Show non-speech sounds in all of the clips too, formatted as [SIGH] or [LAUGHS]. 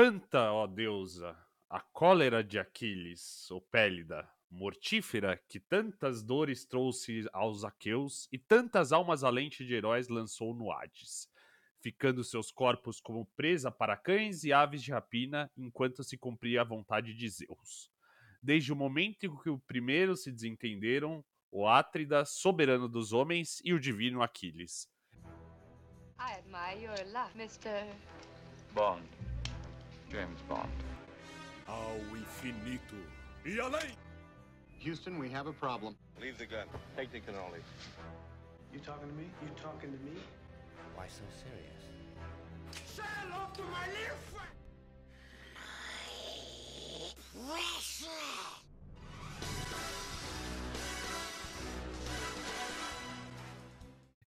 Canta, ó deusa, a cólera de Aquiles, ou Pélida, mortífera, que tantas dores trouxe aos aqueus e tantas almas alente de heróis lançou no Hades, ficando seus corpos como presa para cães e aves de rapina, enquanto se cumpria a vontade de Zeus. Desde o momento em que o primeiro se desentenderam, o Átrida, soberano dos homens, e o divino Aquiles. I admire your luck, Mr. Bond. James Bond. Ao infinito e além. Houston, we have a problem. Leave the gun. Take the cannoli. You talking to me? You talking to me? Why so serious? Sail off to my little friend.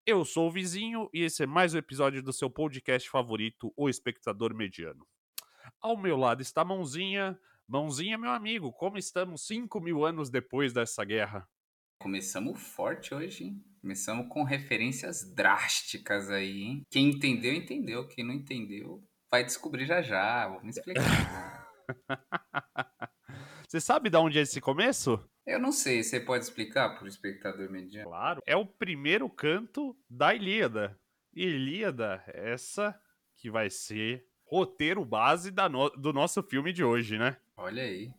Eu sou o Vizinho e esse é mais um episódio do seu podcast favorito, O Espectador Mediano. Ao meu lado está Mãozinha. Mãozinha, meu amigo, como estamos cinco mil anos depois dessa guerra? Começamos forte hoje, hein? Começamos com referências drásticas aí, hein? Quem entendeu, entendeu. Quem não entendeu, vai descobrir já já. Vamos explicar. [LAUGHS] Você sabe de onde é esse começo? Eu não sei, você pode explicar para o espectador mediano? Claro. É o primeiro canto da Ilíada. Ilíada, essa que vai ser roteiro base da no- do nosso filme de hoje, né? Olha aí,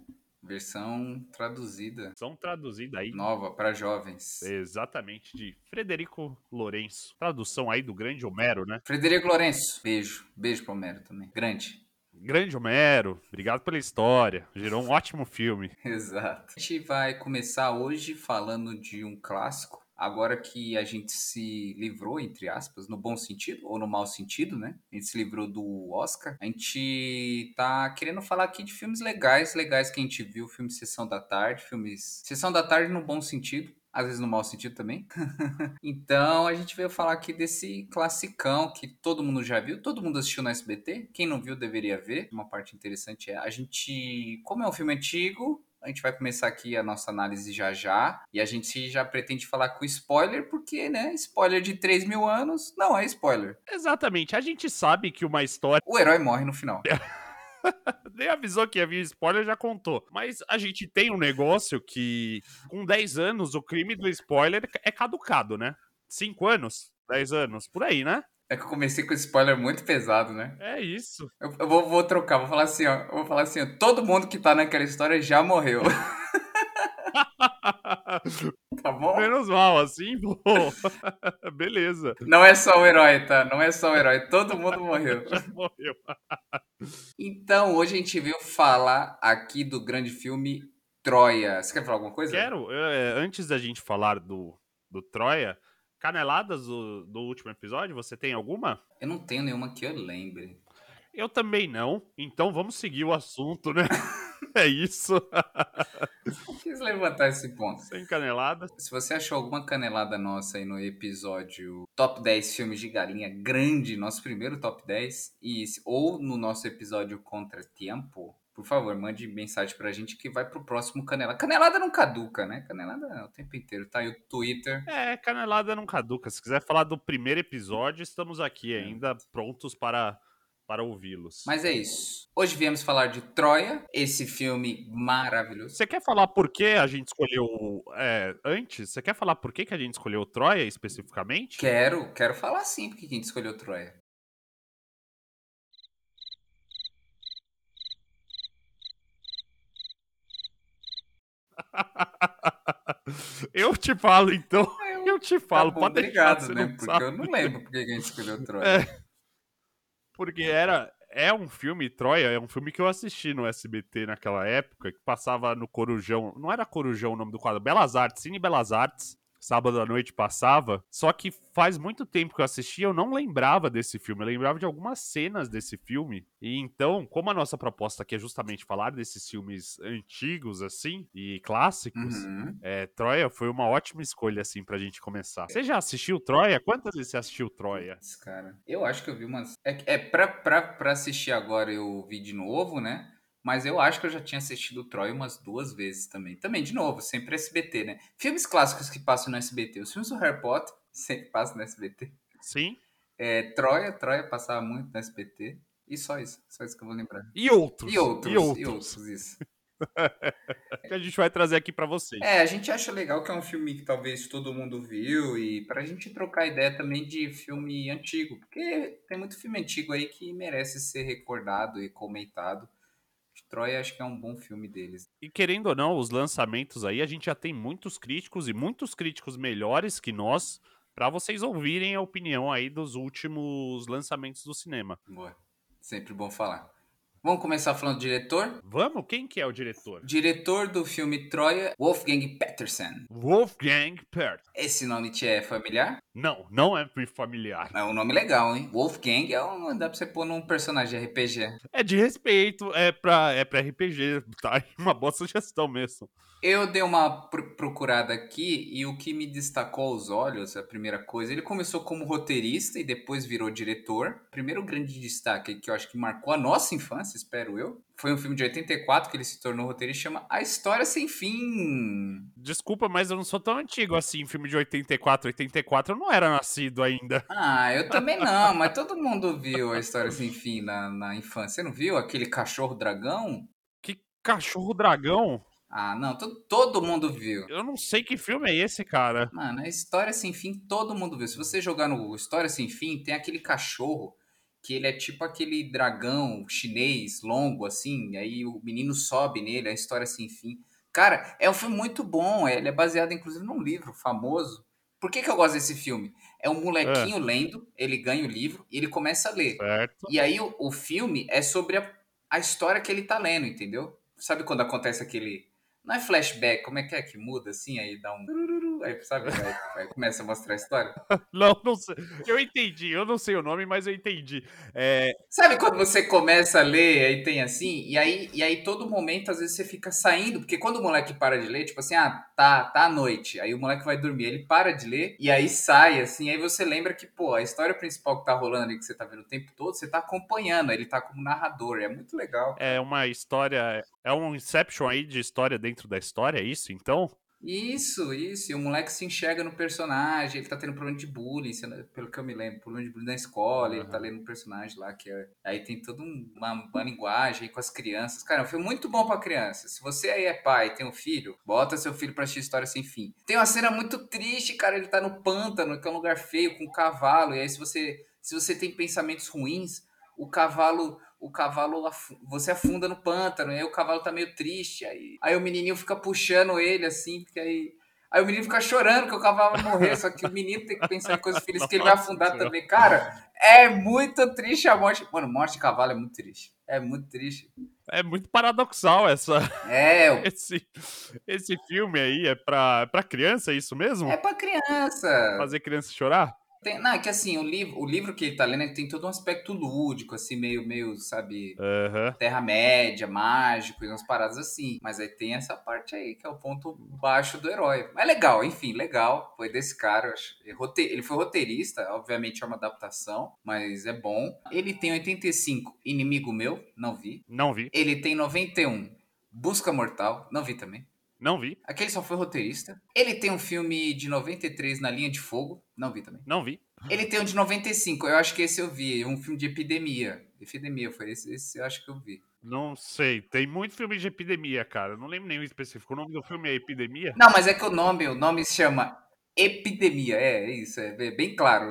versão traduzida, São traduzidas aí. nova para jovens. Exatamente, de Frederico Lourenço. Tradução aí do grande Homero, né? Frederico Lourenço, beijo. Beijo pro Homero também. Grande. Grande Homero, obrigado pela história. Gerou um ótimo filme. [LAUGHS] Exato. A gente vai começar hoje falando de um clássico. Agora que a gente se livrou, entre aspas, no bom sentido ou no mau sentido, né? A gente se livrou do Oscar. A gente tá querendo falar aqui de filmes legais, legais que a gente viu, filme Sessão da Tarde, filmes Sessão da Tarde no bom sentido, às vezes no mau sentido também. [LAUGHS] então a gente veio falar aqui desse classicão que todo mundo já viu, todo mundo assistiu no SBT. Quem não viu deveria ver. Uma parte interessante é a gente, como é um filme antigo, a gente vai começar aqui a nossa análise já já. E a gente já pretende falar com spoiler, porque, né? Spoiler de 3 mil anos não é spoiler. Exatamente, a gente sabe que uma história. O herói morre no final. [LAUGHS] Nem avisou que havia spoiler, já contou. Mas a gente tem um negócio que, com 10 anos, o crime do spoiler é caducado, né? 5 anos? 10 anos? Por aí, né? É que eu comecei com spoiler muito pesado, né? É isso. Eu, eu vou, vou trocar, vou falar assim, ó. Eu vou falar assim, ó. Todo mundo que tá naquela história já morreu. [LAUGHS] tá bom? Menos mal, assim. [LAUGHS] Beleza. Não é só o herói, tá? Não é só o herói. Todo mundo morreu. [LAUGHS] Morreu. Então, hoje a gente veio falar aqui do grande filme Troia. Você quer falar alguma coisa? Quero, é, antes da gente falar do, do Troia, caneladas do, do último episódio, você tem alguma? Eu não tenho nenhuma que eu lembre. Eu também não, então vamos seguir o assunto, né? [LAUGHS] é isso. [LAUGHS] Não quis levantar esse ponto. Sem caneladas. Se você achou alguma canelada nossa aí no episódio Top 10 Filmes de Galinha Grande, nosso primeiro Top 10, e, ou no nosso episódio Contra Tempo, por favor, mande mensagem pra gente que vai pro próximo Canelada. Canelada não caduca, né? Canelada é o tempo inteiro. Tá aí o Twitter. É, canelada não caduca. Se quiser falar do primeiro episódio, estamos aqui ainda prontos para, para ouvi-los. Mas é isso. Hoje viemos falar de Troia, esse filme maravilhoso. Você quer falar por que a gente escolheu. é, antes, você quer falar por que, que a gente escolheu Troia especificamente? Quero, quero falar sim porque a gente escolheu Troia. [LAUGHS] eu te falo, então. Eu te falo, Tá bom, pode deixar, obrigado, você né? Porque sabe. eu não lembro porque que a gente escolheu Troia. É. Porque era. É um filme, Troia, é um filme que eu assisti no SBT naquela época, que passava no Corujão. Não era Corujão o nome do quadro, Belas Artes, Cine Belas Artes. Sábado à noite passava. Só que faz muito tempo que eu assisti, eu não lembrava desse filme. Eu lembrava de algumas cenas desse filme. E então, como a nossa proposta aqui é justamente falar desses filmes antigos, assim, e clássicos, Uhum. é, Troia foi uma ótima escolha, assim, pra gente começar. Você já assistiu Troia? Quantas vezes você assistiu Troia? Cara. Eu acho que eu vi umas. É, é pra, pra, pra assistir agora eu vi de novo, né? Mas eu acho que eu já tinha assistido Troia umas duas vezes também. Também, de novo, sempre SBT, né? Filmes clássicos que passam no SBT. Os filmes do Harry Potter [LAUGHS] sempre passam no SBT. Sim. É, Troia, Troia passava muito no SBT. E só isso. Só isso que eu vou lembrar. E outros. E outros, E outros. e outros isso. [LAUGHS] que a gente vai trazer aqui pra vocês. É, a gente acha legal que é um filme que talvez todo mundo viu e pra gente trocar ideia também de filme antigo, porque tem muito filme antigo aí que merece ser recordado e comentado. Troia acho que é um bom filme deles. E querendo ou não, os lançamentos aí, a gente já tem muitos críticos e muitos críticos melhores que nós pra vocês ouvirem a opinião aí dos últimos lançamentos do cinema. Boa. Sempre bom falar. Vamos começar falando do diretor? Vamos? Quem que é o diretor? Diretor do filme Troia, Wolfgang Petersen. Wolfgang Peart. Esse nome te é familiar? Não, não é familiar. É um nome legal, hein? Wolfgang é um, dá pra você pôr num personagem de RPG. É de respeito, é pra, é pra RPG, tá? [LAUGHS] Uma boa sugestão mesmo. Eu dei uma pr- procurada aqui e o que me destacou aos olhos, a primeira coisa, ele começou como roteirista e depois virou diretor. Primeiro grande destaque que eu acho que marcou a nossa infância, espero eu, foi um filme de 84 que ele se tornou roteirista, chama A História Sem Fim. Desculpa, mas eu não sou tão antigo assim. Filme de 84, 84 eu não era nascido ainda. Ah, eu também não, mas todo mundo viu A História Sem Fim na, na infância. Você não viu aquele cachorro dragão? Que cachorro dragão? Ah, não, to- todo mundo viu. Eu não sei que filme é esse, cara. Mano, a História Sem Fim, todo mundo viu. Se você jogar no História Sem Fim, tem aquele cachorro que ele é tipo aquele dragão chinês longo, assim, aí o menino sobe nele, a História Sem Fim. Cara, é um filme muito bom, ele é baseado inclusive num livro famoso. Por que, que eu gosto desse filme? É um molequinho lendo, ele ganha o livro e ele começa a ler. Certo. E aí o, o filme é sobre a, a história que ele tá lendo, entendeu? Sabe quando acontece aquele. Não é flashback, como é que é que muda assim? Aí dá um. Aí, sabe? Aí, aí começa a mostrar a história. [LAUGHS] Não, não sei. Eu entendi. Eu não sei o nome, mas eu entendi. É, Sabe quando você começa a ler, aí tem assim, e aí, e aí todo momento, às vezes, você fica saindo, porque quando o moleque para de ler, tipo assim, ah, tá, tá à noite, aí o moleque vai dormir, ele para de ler, e aí sai, assim, aí você lembra que, pô, a história principal que tá rolando ali, que você tá vendo o tempo todo, você tá acompanhando, ele tá como narrador, é muito legal. é uma história. É um Inception aí de história dentro da história, é isso? Então? Isso, isso. E o moleque se enxerga no personagem, ele tá tendo problema de bullying, pelo que eu me lembro, problema de bullying na escola, ele tá lendo um personagem lá que é. Aí tem toda um- uma, uma linguagem aí com as crianças. Cara, foi muito bom pra criança. Se você aí é pai e tem um filho, bota seu filho pra assistir História Sem Fim. Tem uma cena muito triste, cara, ele tá no pântano, que é um lugar feio, com um cavalo, e aí se você, se você tem pensamentos ruins, o cavalo o cavalo você afunda no pântano, e aí o cavalo tá meio triste, aí, aí o menininho fica puxando ele assim, porque aí Aí o menino fica chorando que o cavalo vai morrer, só que o menino tem que pensar em coisas [LAUGHS] felizes que ele vai afundar também. Cara, é muito triste a morte. Mano, morte de cavalo é muito triste. É muito triste. É muito paradoxal essa, É, [LAUGHS] esse, esse filme aí. É pra, pra criança, é isso mesmo? é pra criança. Fazer criança chorar? Tem- não, é que assim, o livro, o livro que ele tá lendo tem todo um aspecto lúdico, assim, meio, meio, sabe, Aham. Terra-média, mágico e umas paradas assim. Mas aí tem essa parte aí, que é o ponto baixo do herói. Mas legal, enfim, legal. Foi desse cara. eu acho. Ele rote- Ele foi roteirista, obviamente é uma adaptação, mas é bom. Ele tem 85, Inimigo Meu, não vi. Não vi. Ele tem 91, Busca Mortal, não vi também. Não vi. Aquele só foi roteirista. Ele tem um filme de 93 na linha de fogo, não vi também. Não vi. Ele tem um de 95, eu acho que esse eu vi, um filme de epidemia. Epidemia foi esse, esse eu acho que eu vi. Não sei. Tem muito filme de epidemia, cara. Não lembro nenhum específico. O nome do filme é Epidemia? Não, mas é que o nome, o nome se chama Epidemia, é, é isso, é bem- bem claro.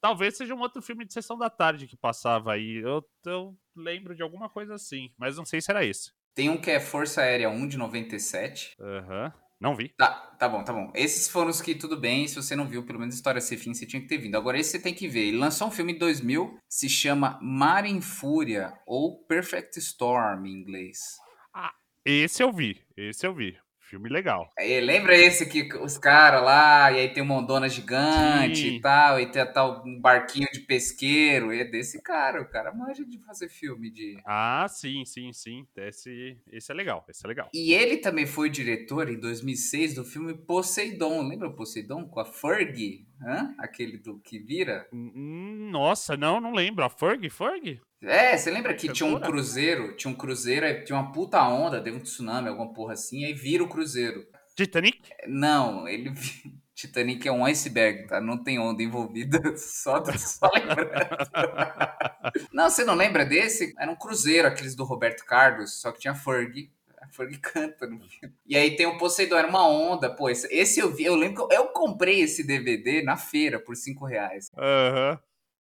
Talvez seja um outro filme de sessão da tarde que passava aí. Eu, eu lembro de alguma coisa assim, mas não sei se era esse. Tem um que é Força Aérea 1 de 97. Aham. Não vi. Tá, tá bom, tá bom. Esses foram os que tudo bem, se você não viu, pelo menos História Sem Fim, você tinha que ter vindo. Agora esse você tem que ver. Ele lançou um filme em 2000, se chama Mar em Fúria, ou Perfect Storm em inglês. Esse eu vi. Esse eu vi. Filme legal. Aí, lembra esse que os caras lá, e aí tem uma ondona gigante Sim. e tal, e tem tal um barquinho de pesqueiro, é desse cara, o cara manja de fazer filme de... Ah, sim, sim, sim. Esse, esse é legal. Esse é legal. E ele também foi diretor em 2006 do filme Poseidon, lembra o Poseidon? Com a Fergie, hã? aquele do que vira? Hum, Nossa, não, não lembro. A Ferg? Ferg? É, você lembra que tinha um cruzeiro, tinha um cruzeiro, aí tinha uma puta onda, deu um tsunami, alguma porra assim, aí vira o cruzeiro. Titanic? Não, ele. [LAUGHS] Titanic é um iceberg, tá? Não tem onda envolvida, [LAUGHS] só, só lembrando. [LAUGHS] não, você não lembra desse? Era um cruzeiro, aqueles do Roberto Carlos, só que tinha Ferg. Ferg canta no filme. E aí tem o Poseidon, era uma onda, pô. Esse, esse eu vi, eu lembro que eu, eu comprei esse DVD na feira por 5 reais. Aham.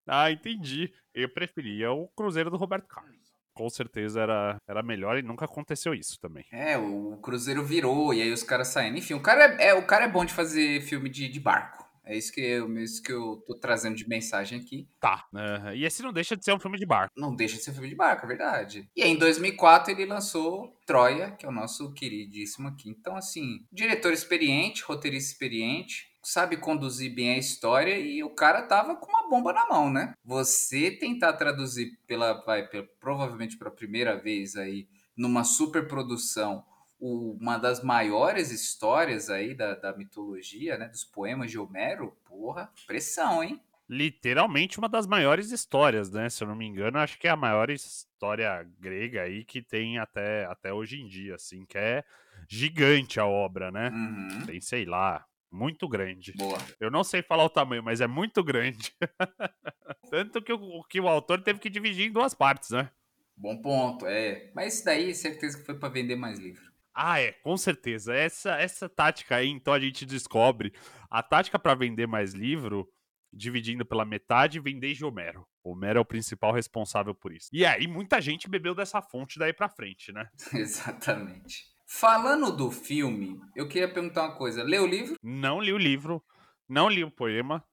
Ah, entendi. Eu preferia o Cruzeiro do Roberto Carlos. Com certeza era, era melhor e nunca aconteceu isso também. É, o cruzeiro virou e aí os caras saindo. Enfim, o cara é, é- o cara é bom de fazer filme de, de barco. É isso que, eu, isso que eu tô trazendo de mensagem aqui. Tá. Aham. E esse não deixa de ser um filme de barco. Não deixa de ser filme de barco, é verdade. E aí, em 2004, ele lançou Troia, que é o nosso queridíssimo aqui. Então, assim, diretor experiente, roteirista experiente, sabe conduzir bem a história e o cara tava com uma bomba na mão, né? Você tentar traduzir pela, vai, pela- provavelmente pela primeira vez aí, numa superprodução, o- uma das maiores histórias aí da, da mitologia, né? Dos poemas de Homero, porra, pressão, hein? Literalmente uma das maiores histórias, né? Se eu não me engano, acho que é a maior história grega aí que tem até, até hoje em dia, assim, que é gigante a obra, né? Uhum. Tem, sei lá, muito grande. Boa. Eu não sei falar o tamanho, mas é muito grande. [LAUGHS] Tanto que o, que o autor teve que dividir em duas partes, né? Bom ponto, é. Mas isso daí, certeza que foi pra vender mais livro. Ah, é, com certeza. Essa, essa tática aí, então a gente descobre a tática para vender mais livro, dividindo pela metade, vem desde Homero. Homero é o principal responsável por isso. E aí, muita gente bebeu dessa fonte daí pra frente, né? [LAUGHS] Exatamente. Falando do filme, eu queria perguntar uma coisa. Leu o livro? Não li o livro, não li o poema,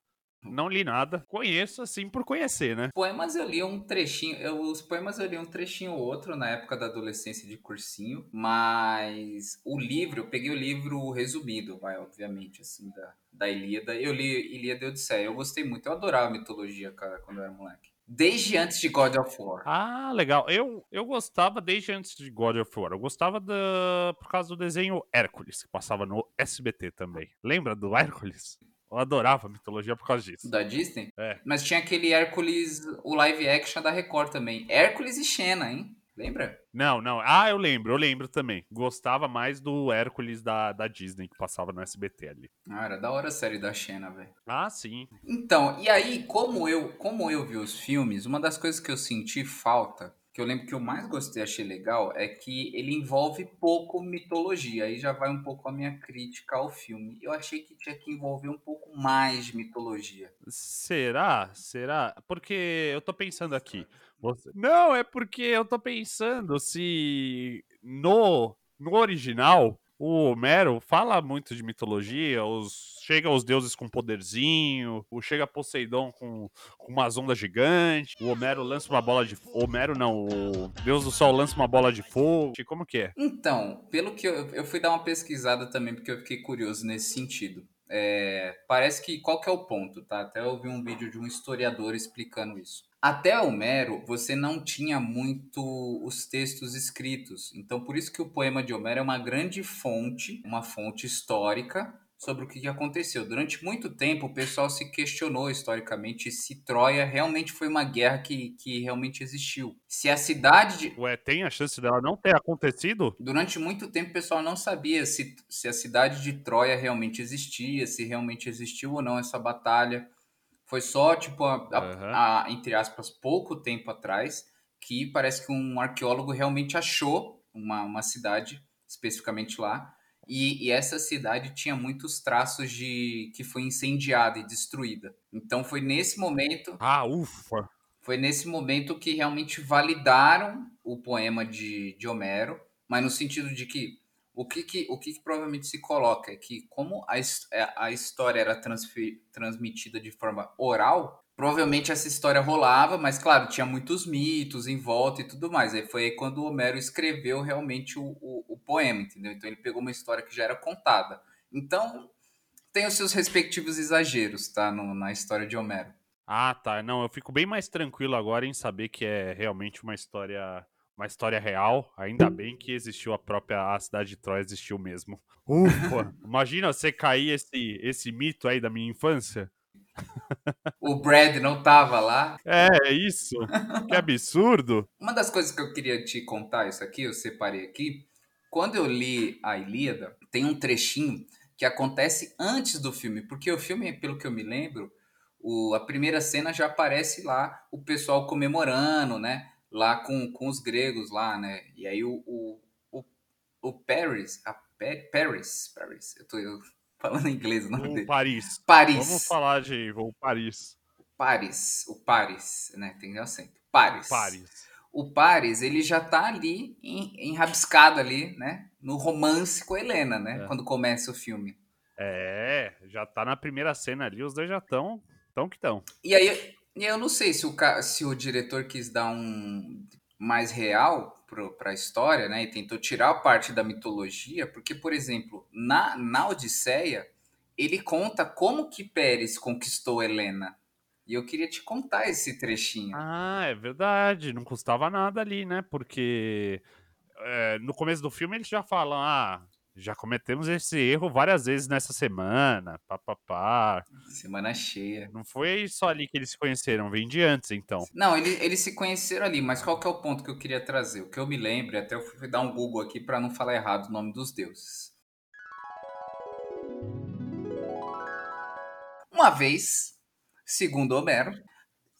não li nada. Conheço assim por conhecer, né? Poemas eu li um trechinho. eu- os poemas eu li um trechinho ou outro na época da adolescência de cursinho, mas o livro, eu peguei o livro resumido, vai, obviamente, assim, da, da Ilíada. Eu li Ilíada e Odisseia. Eu gostei muito, eu adorava mitologia, cara, quando eu era moleque. Desde antes de God of War. Ah, legal. Eu, eu gostava desde antes de God of War. Eu gostava da, por causa do desenho Hércules, que passava no SBT também. Lembra do Hércules? Eu adorava a mitologia por causa disso. Da Disney? É. Mas tinha aquele Hércules, o live action da Record também. Hércules e Xena, hein? Lembra? Não, não. Ah, eu lembro, eu lembro também. Gostava mais do Hércules da, da Disney, que passava no SBT ali. Ah, era da hora a série da Xena, velho. Ah, sim. Então, e aí, como eu, como eu vi os filmes, uma das coisas que eu senti falta, que eu lembro que eu mais gostei, achei legal, é que ele envolve pouco mitologia. Aí já vai um pouco a minha crítica ao filme. Eu achei que tinha que envolver um pouco mais de mitologia. Será? Será? Porque eu tô pensando aqui. Você- Não, é porque eu tô pensando se no, no original o Homero fala muito de mitologia, os, chega os deuses com poderzinho, o chega Poseidon com, com umas ondas gigantes, o Homero lança uma bola de Homero não, o Deus do Sol lança uma bola de fogo. Como que é? Então, pelo que eu, eu fui dar uma pesquisada também, porque eu fiquei curioso nesse sentido. É, parece que qual que é o ponto, tá? Até eu vi um vídeo de um historiador explicando isso. Até Homero, você não tinha muito os textos escritos. Então, por isso que o poema de Homero é uma grande fonte, uma fonte histórica sobre o que aconteceu. Durante muito tempo, o pessoal se questionou historicamente se Troia realmente foi uma guerra que, que realmente existiu. Se a cidade de, Ué, tem a chance dela não ter acontecido? Durante muito tempo o pessoal não sabia se, se a cidade de Troia realmente existia, se realmente existiu ou não essa batalha. Foi só, tipo, a- a- Aham. a- entre aspas, pouco tempo atrás, que parece que um arqueólogo realmente achou uma, uma cidade, especificamente lá, e, e essa cidade tinha muitos traços de que foi incendiada e destruída. Então foi nesse momento Ah, ufa. foi nesse momento que realmente validaram o poema de, de Homero, mas no sentido de que o que, que, o que, que provavelmente se coloca é que, como a, é, a história era transmitida de forma oral, provavelmente essa história rolava, mas claro, tinha muitos mitos em volta e tudo mais. Aí foi aí quando o Homero escreveu realmente o, o, o poema, entendeu? Então ele pegou uma história que já era contada. Então tem os seus respectivos exageros, tá? No- na história de Homero. Ah, tá. Não, eu fico bem mais tranquilo agora em saber que é realmente uma história, uma história real. Ainda bem que existiu a própria a cidade de Troia existiu mesmo. Ufa! Imagina você cair esse esse mito aí da minha infância. O Brad não tava lá. É, é isso. Que absurdo. Uma das coisas que eu queria te contar, isso aqui, eu separei aqui. Quando eu li a Ilíada, tem um trechinho que acontece antes do filme, porque o filme, pelo que eu me lembro, o, a primeira cena já aparece lá o pessoal comemorando, né? Lá com, com os gregos lá, né? E aí o, o, o, o Paris, a Pa- Paris, Paris, eu tô eu falando em inglês o nome O dele. Paris. Paris. Vamos falar de o Paris. Paris, o Paris, né? Tem acento. Paris. Paris. O Paris, ele já tá ali em, enrabiscado ali, né? No romance com a Helena, né? É. Quando começa o filme. É, já tá na primeira cena ali, os dois já estão. Tão que tão. E aí, eu não sei se o, se o diretor quis dar um mais real pro, pra história, né? E tentou tirar a parte da mitologia, porque, por exemplo, na, na Odisseia, ele conta como que Pérez conquistou Helena. E eu queria te contar esse trechinho. Ah, é verdade. Não custava nada ali, né? Porque é, no começo do filme eles já falam: ah, já cometemos esse erro várias vezes nessa semana. Pá, pá, pá. Semana cheia. Não foi só ali que eles se conheceram, vem de antes, então. Não, ele- eles se conheceram ali, mas qual que é o ponto que eu queria trazer? O que eu me lembro, até eu fui dar um Google aqui para não falar errado o nome dos deuses. Uma vez, segundo Homero,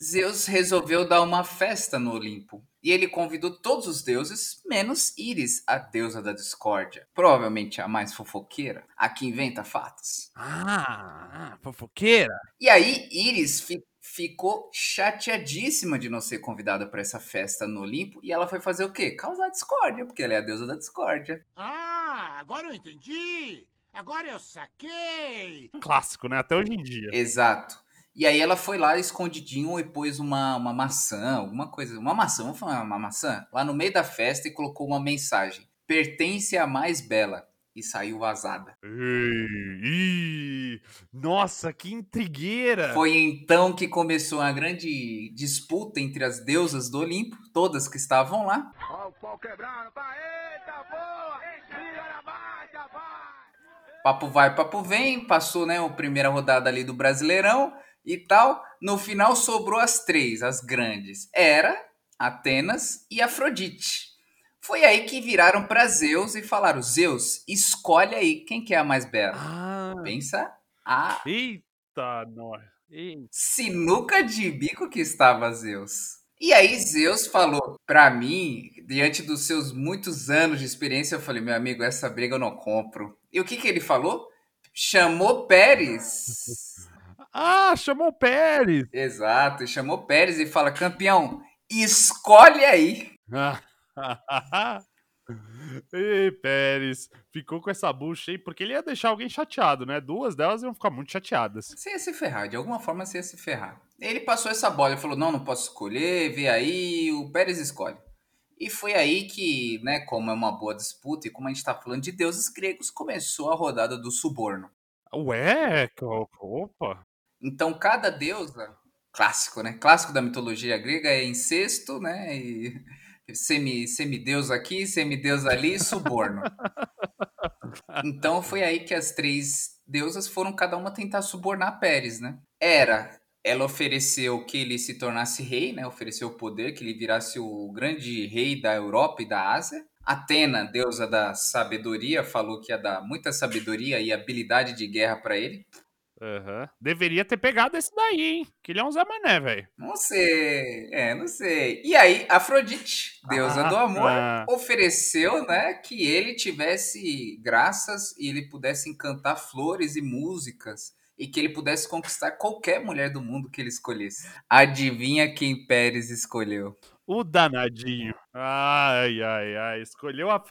Zeus resolveu dar uma festa no Olimpo. E ele convidou todos os deuses, menos Íris, a deusa da discórdia. Provavelmente a mais fofoqueira, a que inventa fatos. Ah, fofoqueira. E aí, Iris fi- ficou chateadíssima de não ser convidada para essa festa no Olimpo. E ela foi fazer o quê? Causar discórdia, porque ela é a deusa da discórdia. Ah, agora eu entendi. Agora eu saquei. Um clássico, né? Até hoje em dia. Exato. E aí ela foi lá escondidinho e pôs uma, uma maçã, alguma coisa. Uma maçã, vamos falar uma maçã? Lá no meio da festa e colocou uma mensagem. Pertence à mais bela. E saiu vazada. Ei, ih, nossa, que intrigueira! Foi então que começou a grande disputa entre as deusas do Olimpo, todas que estavam lá. Ó o pau quebrando. Eita, boa. Vai. Papo vai, papo vem, passou, né, a primeira rodada ali do Brasileirão e tal. No final sobrou as três, as grandes. Era Atenas e Afrodite. Foi aí que viraram para Zeus e falaram: Zeus, escolhe aí quem que é a mais bela. Ah, Pensa a eita, nós. Sinuca de bico que estava Zeus. E aí Zeus falou pra mim, diante dos seus muitos anos de experiência, eu falei, meu amigo, essa briga eu não compro. E o que que ele falou? Chamou Pérez. [LAUGHS] Ah, chamou o Pérez! Exato, e chamou Pérez e fala, campeão, escolhe aí. [LAUGHS] Ei, Pérez, ficou com essa bucha aí, porque ele ia deixar alguém chateado, né? Duas delas iam ficar muito chateadas. Você ia se ferrar, de alguma forma você ia se ferrar. Ele passou essa bola e falou, não, não posso escolher, vê aí, o Pérez escolhe. E foi aí que, né, como é uma boa disputa e como a gente tá falando de deuses gregos, começou a rodada do suborno. Ué, opa. Então cada deusa, clássico, né? Clássico da mitologia grega é incesto, né? E [LAUGHS] semi, semideus aqui, semideus ali, suborno. [LAUGHS] Então foi aí que as três deusas foram cada uma tentar subornar Pérez, né? Era, ela ofereceu que ele se tornasse rei, né? Ofereceu o poder, que ele virasse o grande rei da Europa e da Ásia. Atena, deusa da sabedoria, falou que ia dar muita sabedoria e habilidade de guerra para ele. Aham. Deveria ter pegado esse daí, hein? Que ele é um Zé Mané, velho. Não sei, é, não sei. E aí, Afrodite, deusa do amor, Ah. ofereceu, né, que ele tivesse graças e ele pudesse encantar flores e músicas e que ele pudesse conquistar qualquer mulher do mundo que ele escolhesse. Adivinha quem Pérez escolheu? O danadinho. Ai, ai, ai. Escolheu a.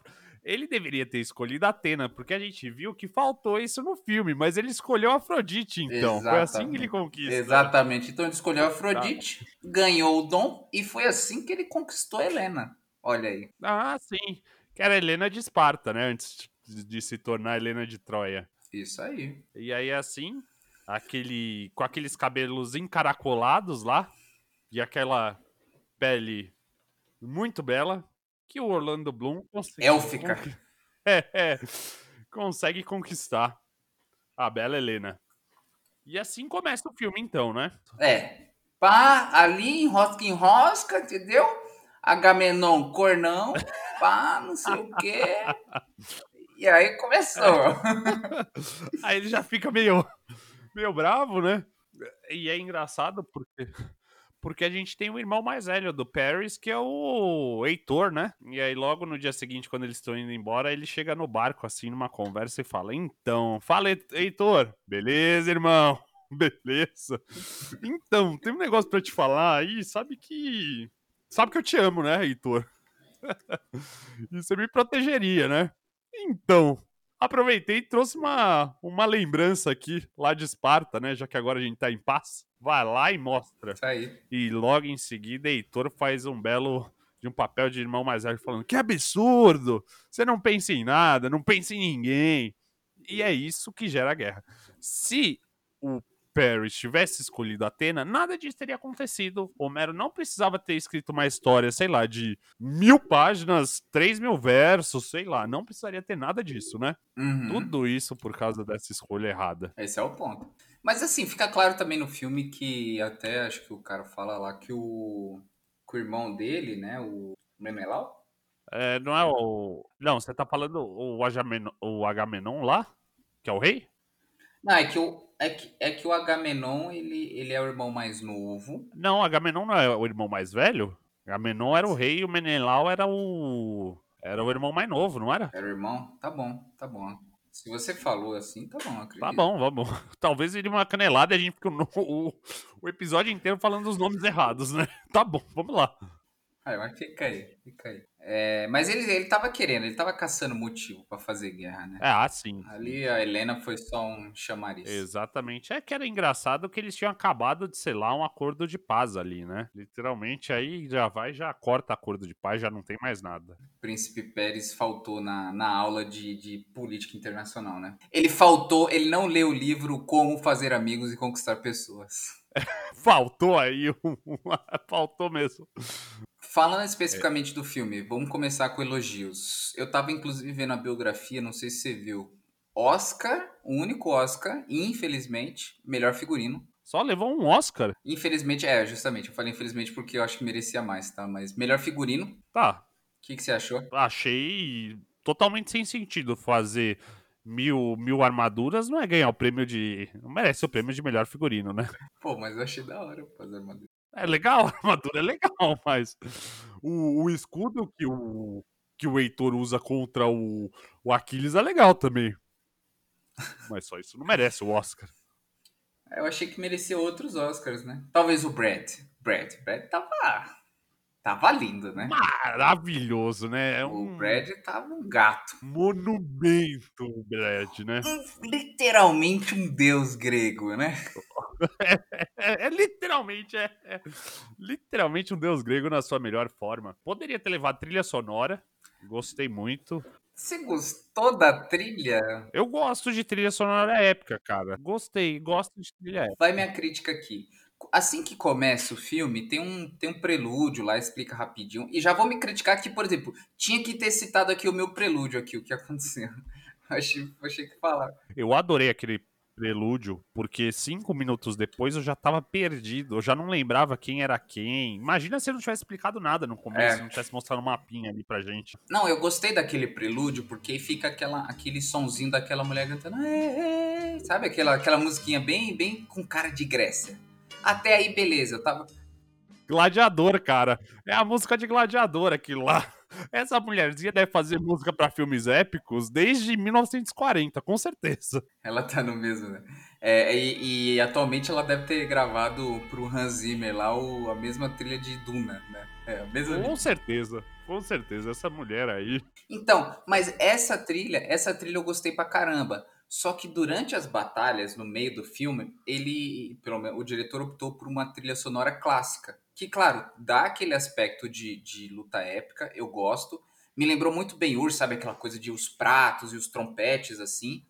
Ele deveria ter escolhido a Atena, porque a gente viu que faltou isso no filme, mas ele escolheu Afrodite, então. Foi assim que ele Exatamente. conquista. Exatamente. Então ele escolheu Afrodite, ganhou o dom e foi assim que ele conquistou Helena. Olha aí. Ah, sim. Que era Helena de Esparta, né? Antes de, se tornar Helena de Troia. Isso aí. E aí, assim, aquele. Com aqueles cabelos encaracolados lá, e aquela pele muito bela, que o Orlando Bloom consegue. Élfica. [LAUGHS] É, é, consegue conquistar a bela Helena. E assim começa o filme, então, né? É. Pá, ali, enrosca, enrosca, entendeu? Agamenon, cornão, pá, não sei o quê. E aí começou. [LAUGHS] Aí ele já fica meio, meio bravo, né? E é engraçado porque, porque a gente tem o irmão mais velho do Paris, que é o Heitor, né? E aí logo no dia seguinte, quando eles estão indo embora, ele chega no barco, assim, numa conversa e fala, então, fala, Heitor. Beleza, irmão. [LAUGHS] Beleza. Então, tem um negócio pra te falar aí, sabe que... Sabe que eu te amo, né, Heitor? [LAUGHS] e você me protegeria, né? Então, aproveitei e trouxe uma, uma lembrança aqui lá de Esparta, né? Já que agora a gente tá em paz. Vai lá e mostra. Isso aí. E logo em seguida, Heitor faz um belo de um papel de irmão mais velho falando: Que absurdo! Você não pensa em nada, não pensa em ninguém. E é isso que gera a guerra. Se o Paris tivesse escolhido Atena, nada disso teria acontecido. Homero não precisava ter escrito uma história, sei lá, de mil páginas, três mil versos, sei lá. Não precisaria ter nada disso, né? Uhum. Tudo isso por causa dessa escolha errada. Esse é o ponto. Mas assim, fica claro também no filme que até acho que o cara fala lá que o, que o irmão dele, né, o Memelau, É, não é o. Não, você tá falando o, Agamenon, o Agamenon lá? Que é o rei? Não, é que o, é que, é que o Agamenon, ele, ele é o irmão mais novo. Não, Agamenon não é o irmão mais velho? Agamenon era o rei e o Menelau era o. Era o irmão mais novo, não era? Era o irmão? Tá bom, tá bom. Se você falou assim, tá bom, acredito. Tá bom, vamos. [LAUGHS] Talvez ele uma canelada e a gente fique o, o, o episódio inteiro falando os nomes errados, né? [LAUGHS] Tá bom, vamos lá. Ah, mas fica aí, fica aí. É, mas ele, ele tava querendo, ele tava caçando motivo pra fazer guerra, né? É, ah, sim. Ali a Helena foi só um chamariz. Exatamente. É que era engraçado que eles tinham acabado de selar um acordo de paz ali, né? Literalmente aí já vai, já corta acordo de paz, já não tem mais nada. Príncipe Pérez faltou na, na aula de, de política internacional, né? Ele faltou, ele não leu o livro Como Fazer Amigos e Conquistar Pessoas. [LAUGHS] Faltou aí, um... [LAUGHS] faltou mesmo. Falando especificamente do filme, vamos começar com elogios. Eu tava inclusive vendo a biografia, não sei se você viu. Oscar, o único Oscar, e infelizmente, melhor figurino. Só levou um Oscar? Infelizmente, é, justamente. Eu falei infelizmente porque eu acho que merecia mais, tá? Mas melhor figurino. Tá. O que, que você achou? Achei totalmente sem sentido fazer mil, mil armaduras não é ganhar o prêmio de. Não merece o prêmio de melhor figurino, né? Pô, mas eu achei da hora fazer armadura. É legal, a [LAUGHS] armadura é legal, mas o, o escudo que o, que o Heitor usa contra o, o Aquiles é legal também. Mas só isso não merece o Oscar. Eu achei que merecia outros Oscars, né? Talvez o Brad. Brad. Brad tava. Tava lindo, né? Maravilhoso, né? É O um Brad tava um gato. monumento, o Brad, né? Literalmente um deus grego, né? [LAUGHS] É, é literalmente, é, é literalmente um deus grego na sua melhor forma. Poderia ter levado trilha sonora, gostei muito. Você gostou da trilha? Eu gosto de trilha sonora épica, cara. Gostei, gosto de trilha épica. Vai minha crítica aqui. Assim que começa o filme, tem um, tem um prelúdio lá, explica rapidinho. E já vou me criticar que, por exemplo, tinha que ter citado aqui o meu prelúdio aqui, o que aconteceu. [LAUGHS] Achei, achei que falar. Eu adorei aquele prelúdio, porque cinco minutos depois eu já tava perdido, eu já não lembrava quem era quem. Imagina se eu não tivesse explicado nada no começo, É. não tivesse mostrado um mapinha ali pra gente. Não, eu gostei daquele prelúdio porque fica aquela, aquele sonzinho daquela mulher cantando. Sabe aquela, aquela musiquinha bem, bem com cara de Grécia. Até aí, beleza. Eu tava. Gladiador, cara. É a música de gladiador aquilo lá. Essa mulherzinha deve fazer música pra filmes épicos desde 1940, com certeza. Ela tá no mesmo, né? É, e, e atualmente ela deve ter gravado pro Hans Zimmer lá o- a mesma trilha de Duna, né? É, a mesma. Com certeza, com certeza. Essa mulher aí. Então, mas essa trilha, essa trilha eu gostei pra caramba. Só que durante as batalhas, no meio do filme, ele, pelo menos, o diretor optou por uma trilha sonora clássica. Que, claro, dá aquele aspecto de, de luta épica, eu gosto. Me lembrou muito bem Ur, sabe? Aquela coisa de os pratos e os trompetes, assim,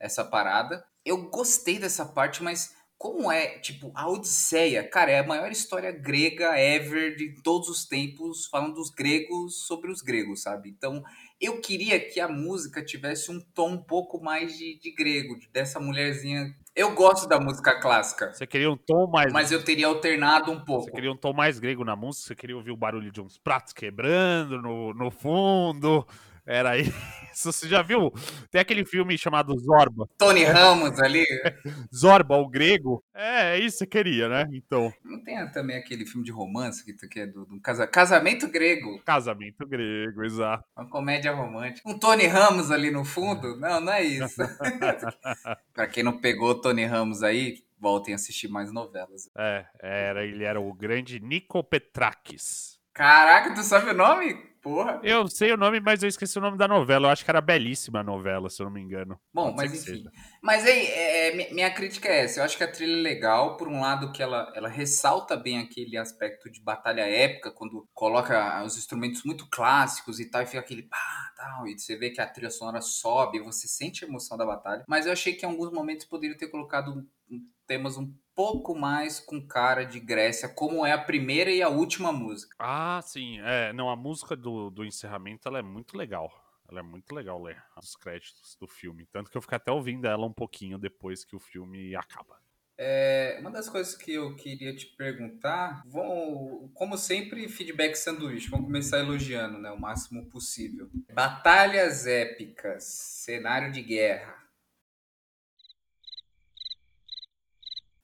essa parada. Eu gostei dessa parte, mas como é, tipo, a Odisseia, cara, é a maior história grega ever de todos os tempos, falando dos gregos sobre os gregos, sabe? Então, eu queria que a música tivesse um tom um pouco mais de, de grego, de- dessa mulherzinha. Eu gosto da música clássica, Você queria um tom mais. mas eu teria alternado um Você pouco. queria um tom mais grego na música? Você queria ouvir o barulho de uns pratos quebrando no, no fundo? Era, [LAUGHS] isso. Você já viu? Tem aquele filme chamado Zorba. Tony Ramos ali. [LAUGHS] Zorba, o grego. É, é isso que você queria, né? Então, Não tem também aquele filme de romance que, que é do, do casa- casamento grego? casamento grego, exato. Uma comédia romântica. Um Tony Ramos ali no fundo? Não, não é isso. [LAUGHS] pra quem não pegou o Tony Ramos aí, voltem a assistir mais novelas. É, era, ele era o grande Nico Petrakis. Caraca, tu sabe o nome? Porra. Eu sei o nome, mas eu esqueci o nome da novela. Eu acho que era belíssima a novela, se eu não me engano. Bom, Pode mas enfim. Mas aí, é, é, mi- minha crítica é essa. Eu acho que a trilha é legal, por um lado que ela, ela ressalta bem aquele aspecto de batalha épica, quando coloca os instrumentos muito clássicos e tal, e fica aquele pá, tal, e você vê que a trilha sonora sobe, você sente a emoção da batalha. Mas eu achei que em alguns momentos poderia ter colocado um- temas um pouco mais com cara de Grécia, como é a primeira e a última música. Ah, sim. É, não, a música do, do encerramento ela é muito legal. Ela é muito legal ler os créditos do filme. Tanto que eu fiquei até ouvindo ela um pouquinho depois que o filme acaba. É, uma das coisas que eu queria te perguntar, vão, como sempre, feedback sanduíche. Vamos começar elogiando, né, o máximo possível. Batalhas épicas, cenário de guerra.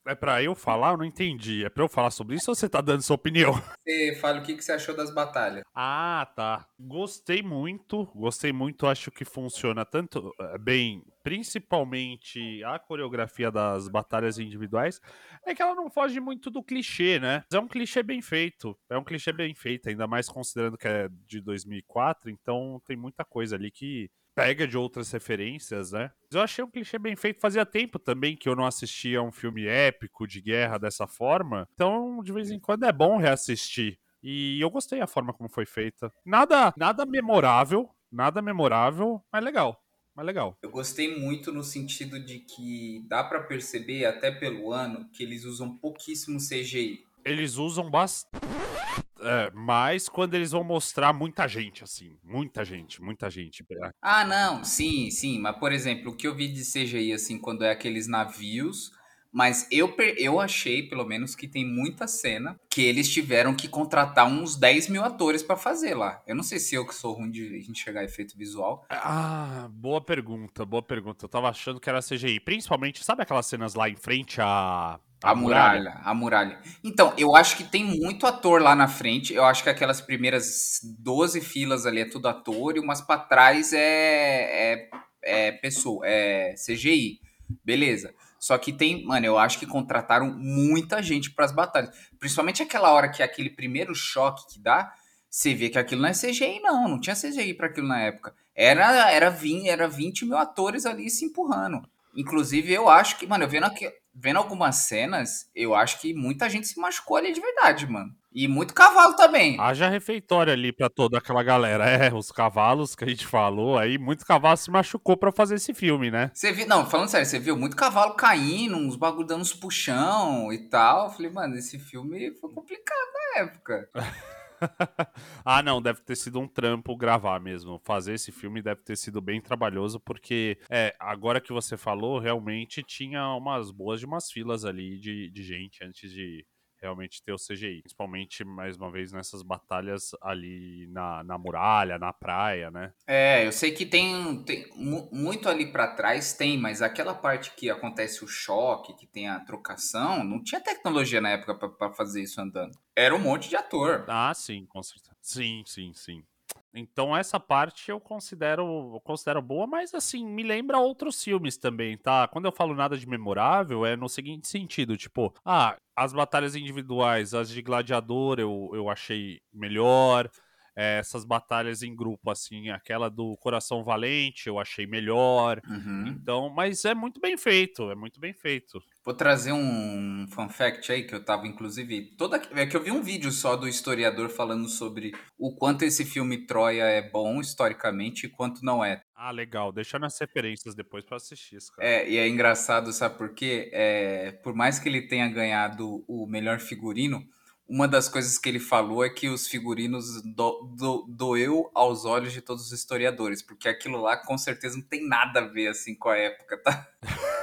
É pra eu falar? Eu não entendi. É pra eu falar sobre isso ou você tá dando sua opinião? [LAUGHS] Você fala o que, que você achou das batalhas? Ah, tá. Gostei muito. Gostei muito. Acho que funciona tanto eh, bem, principalmente a coreografia das batalhas individuais. É que ela não foge muito do clichê, né? É um clichê bem feito. É um clichê bem feito, ainda mais considerando que é de 2004. Então tem muita coisa ali que pega de outras referências, né? Eu achei um clichê bem feito. Fazia tempo também que eu não assistia um filme épico de guerra dessa forma. Então, de vez em quando é bom reassistir. E eu gostei da forma como foi feita. Nada, nada memorável, nada memorável, mas legal. Mas legal. Eu gostei muito no sentido de que dá pra perceber, até pelo ano, que eles usam pouquíssimo CGI. Eles usam bastante. É, mas quando eles vão mostrar muita gente, assim. Muita gente, muita gente. Ah, não, sim, sim. Mas, por exemplo, o que eu vi de CGI, assim, quando é aqueles navios. Mas eu, eu achei, pelo menos, que tem muita cena que eles tiveram que contratar uns 10 mil atores pra fazer lá. Eu não sei se eu que sou ruim de enxergar efeito visual. Ah, boa pergunta, boa pergunta. Eu tava achando que era CGI. Principalmente, sabe aquelas cenas lá em frente à. A muralha, a muralha. Então, eu acho que tem muito ator lá na frente. Eu acho que aquelas primeiras 12 filas ali é tudo ator e umas pra trás é, é, é pessoa, é CGI. Beleza. Só que tem, mano, eu acho que contrataram muita gente pras batalhas. Principalmente aquela hora que é aquele primeiro choque que dá, você vê que aquilo não é CGI, não. Não tinha CGI pra aquilo na época. Era, era, 20, era 20 mil atores ali se empurrando. Inclusive, eu acho que, mano, eu vendo, aqui, vendo algumas cenas, eu acho que muita gente se machucou ali de verdade, mano. E muito cavalo também. Haja refeitório ali pra toda aquela galera. É, os cavalos que a gente falou aí, muito cavalo se machucou pra fazer esse filme, né? Você viu, não, falando sério, você viu muito cavalo caindo, uns bagulho dando uns puxão e tal. Eu falei, mano, esse filme foi complicado na época. [LAUGHS] [LAUGHS] ah, não, deve ter sido um trampo gravar mesmo. Fazer esse filme deve ter sido bem trabalhoso, porque é, agora que você falou, realmente tinha umas boas de umas filas ali de, de gente antes de realmente ter o CGI. Principalmente, mais uma vez, nessas batalhas ali na, na muralha, na praia, né? É, eu sei que tem, tem mu- muito ali pra trás, tem, mas aquela parte que acontece o choque, que tem a trocação, não tinha tecnologia na época pra fazer isso andando. Era um monte de ator. Ah, sim, com certeza. Sim, sim, sim. Então essa parte eu considero, eu considero boa, mas assim, me lembra outros filmes também, tá? Quando eu falo nada de memorável, é no seguinte sentido, tipo, ah, as batalhas individuais, as de gladiador eu, eu achei melhor, é, essas batalhas em grupo, assim, aquela do Coração Valente eu achei melhor, Uhum. então, mas é muito bem feito, é muito bem feito. Vou trazer um fun fact aí que eu tava, inclusive, toda é que eu vi um vídeo só do historiador falando sobre o quanto esse filme Troia é bom historicamente e quanto não é. Ah, legal, deixa nas referências depois pra assistir isso, cara. É, e é engraçado, sabe por quê? É, por mais que ele tenha ganhado o melhor figurino, uma das coisas que ele falou é que os figurinos do, do- doeu aos olhos de todos os historiadores, porque aquilo lá com certeza não tem nada a ver assim com a época, tá? [LAUGHS]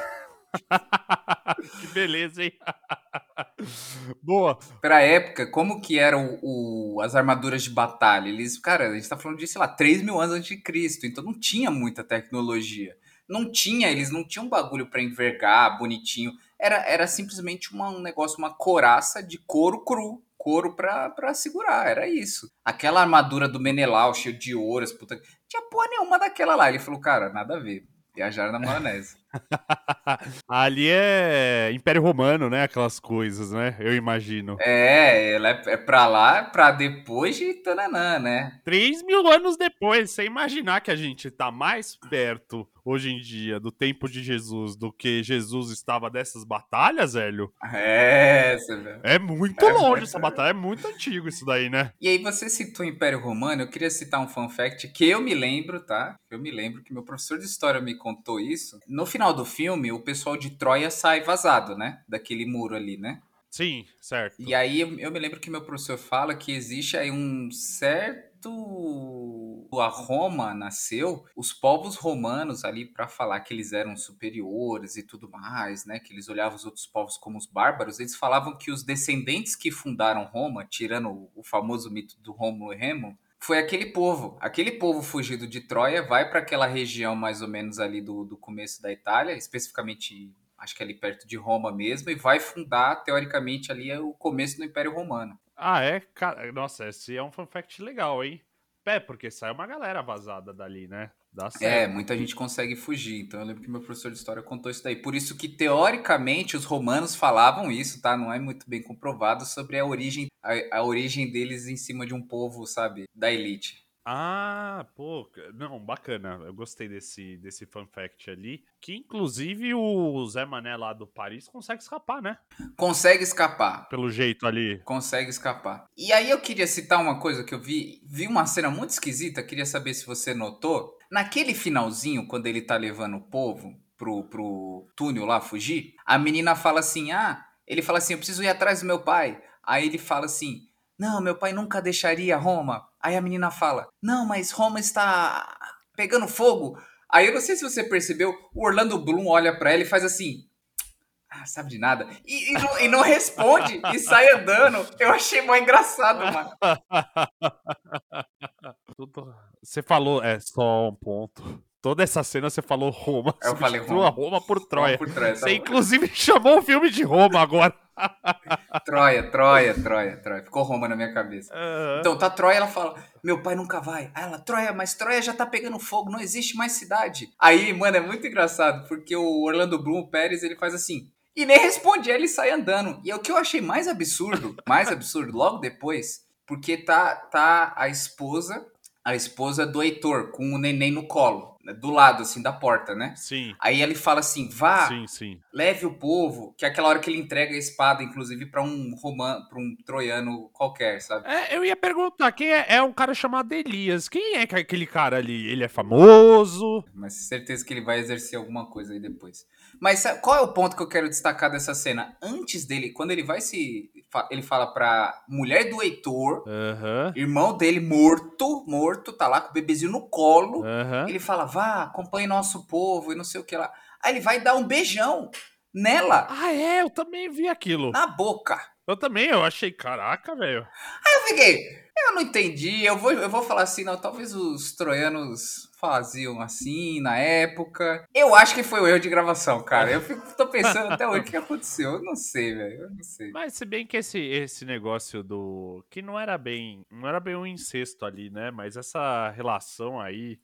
que beleza, hein? [LAUGHS] Boa. Pra época, como que eram o, as armaduras de batalha? Eles, cara, a gente tá falando de, sei lá, 3 mil anos antes de Cristo, então não tinha muita tecnologia. Não tinha, eles não tinham bagulho pra envergar, bonitinho. Era, era simplesmente uma, um negócio, uma coraça de couro cru. Couro pra, pra segurar, era isso. Aquela armadura do Menelau, cheio de ouros, puta. Tinha porra nenhuma daquela lá. Ele falou, cara, nada a ver. Viajaram na maionese. [LAUGHS] Ali é Império Romano, né? Aquelas coisas, né? Eu imagino. É, ela é, é pra lá, pra depois de Tananã, né? 3 mil anos depois, você imaginar que a gente tá mais perto hoje em dia do tempo de Jesus do que Jesus estava dessas batalhas, velho? É. É muito É, longe essa batalha, é muito antigo isso daí, né? E aí você citou o Império Romano, eu queria citar um fun fact que eu me lembro, tá? Eu me lembro que meu professor de história me contou isso. No final do filme, o pessoal de Troia sai vazado, né? Daquele muro ali, né? Sim, certo. E aí eu me lembro que meu professor fala que existe aí um certo a Roma nasceu, os povos romanos ali para falar que eles eram superiores e tudo mais, né, que eles olhavam os outros povos como os bárbaros, eles falavam que os descendentes que fundaram Roma, tirando o, famoso mito do Rômulo e Remo, foi aquele povo. Aquele povo fugido de Troia vai para aquela região mais ou menos ali do, do começo da Itália, especificamente acho que ali perto de Roma mesmo, e vai fundar, teoricamente, ali o começo do Império Romano. Ah, é? Cara, nossa, esse é um fun fact legal, hein? É, porque sai uma galera vazada dali, né? Dá É, certo. muita gente consegue fugir. Então eu lembro que meu professor de história contou isso daí. Por isso que, teoricamente, os romanos falavam isso, tá? Não é muito bem comprovado sobre a origem, a, a origem deles em cima de um povo, sabe? Da elite. Ah, pô, não, bacana. Eu gostei desse, desse fun fact ali. Que inclusive o Zé Mané lá do Paris consegue escapar, né? Consegue escapar. Pelo jeito ali. Consegue escapar. E aí eu queria citar uma coisa que eu vi. Vi uma cena muito esquisita, queria saber se você notou. Naquele finalzinho, quando ele tá levando o povo pro, pro túnel lá fugir, a menina fala assim: Ah, ele fala assim: Eu preciso ir atrás do meu pai. Aí ele fala assim: Não, meu pai nunca deixaria Roma. Aí a menina fala: Não, mas Roma está pegando fogo. Aí eu não sei se você percebeu, o Orlando Bloom olha pra ela e faz assim: ah, sabe de nada. E, e não, e não responde e sai andando. Eu achei mó engraçado, mano. [LAUGHS] Você falou, é só um ponto. Toda essa cena você falou Roma. Eu falei Roma. Roma por Troia. Por Troia, tá Você bom. inclusive [LAUGHS] chamou o filme de Roma agora. Troia, Troia, Troia, Troia. Ficou Roma na minha cabeça. Aham. Então, tá Troia, ela fala: Meu pai nunca vai. Aí ela, Troia, mas Troia já tá pegando fogo, não existe mais cidade. Aí, mano, é muito engraçado, porque o Orlando Bloom, o Pérez, ele faz assim. E nem responde, ele sai andando. E é o que eu achei mais absurdo, mais absurdo, logo depois, porque tá, tá a esposa, a esposa do Heitor, com o neném no colo, né, do lado, assim, da porta, né? Sim, Aí ele fala assim: vá, sim, sim. leve o povo, que é aquela hora que ele entrega a espada, inclusive, pra um romano, para um troiano qualquer, sabe? É, eu ia perguntar, quem é? É um cara chamado Elias. Quem é é aquele cara ali? Ele é famoso? Mas certeza que ele vai exercer alguma coisa aí depois. Mas qual é o ponto que eu quero destacar dessa cena? Antes dele, quando ele vai se. Ele fala pra mulher do Heitor, Aham, irmão dele morto, morto, tá lá com o bebezinho no colo. aham. Ele fala, vá, acompanhe nosso povo e não sei o que lá. Aí ele vai dar um beijão nela, Ah, é, eu também vi aquilo. na boca. Eu também, eu achei, caraca, velho. Eu fiquei, eu não entendi. Eu vou, eu vou falar assim, não, talvez os troianos faziam assim na época. Eu acho que foi o erro de gravação, cara. Eu fico, tô pensando até hoje o que aconteceu. Eu não sei, velho. Eu não sei. Mas se bem que esse, esse negócio do. Que não era bem. Não era bem um incesto ali, né? Mas essa relação aí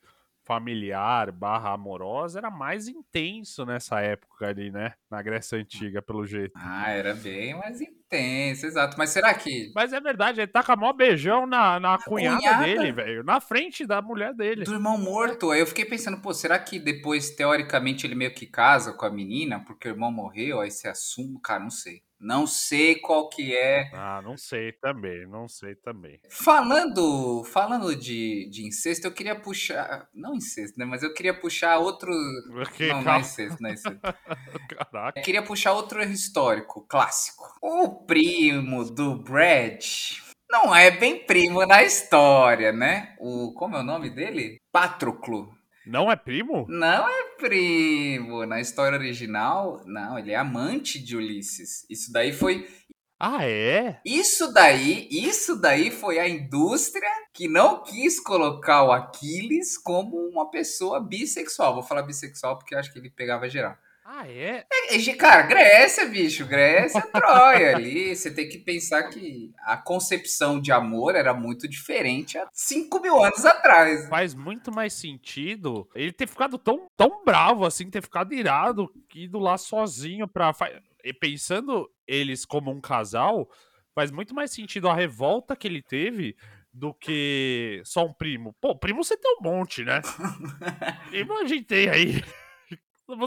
familiar barra amorosa era mais intenso nessa época ali, né? Na Grécia Antiga, pelo jeito. Ah, era bem mais intenso, exato. Mas será que Mas é verdade, ele tá com a maior beijão na, na cunhada, cunhada? dele, velho. Na frente da mulher dele. do irmão morto? Aí eu fiquei pensando, pô, será que depois, teoricamente, ele meio que casa com a menina porque o irmão morreu? Aí se assume, cara, não sei. Não sei qual que é Ah, não sei também, não sei também. Falando, falando de, de incesto, eu queria puxar. Não incesto, né? Mas eu queria puxar outro. [LAUGHS] Porque, não, não é calma, incesto, não é incesto. [LAUGHS] caraca. Eu queria puxar outro histórico, clássico. O primo do Brad não é bem primo na história, né? O. Como é o nome dele? Patroclo. Não é primo? Não é primo. Na história original, não, ele é amante de Ulisses. Isso daí foi. Ah, é? Isso daí, isso daí foi a indústria que não quis colocar o Aquiles como uma pessoa bissexual. Vou falar bissexual porque acho que ele pegava geral. Ah, é? É, é, Cara, Grécia, bicho, Grécia, Troia ali. Você tem que pensar que a concepção de amor era muito diferente há 5 mil anos atrás. Faz muito mais sentido ele ter ficado tão, tão bravo assim, ter ficado irado, ido lá sozinho pra. E pensando eles como um casal, faz muito mais sentido a revolta que ele teve do que só um primo. Pô, primo você tem um monte, né? [LAUGHS] Primo a gente tem aí.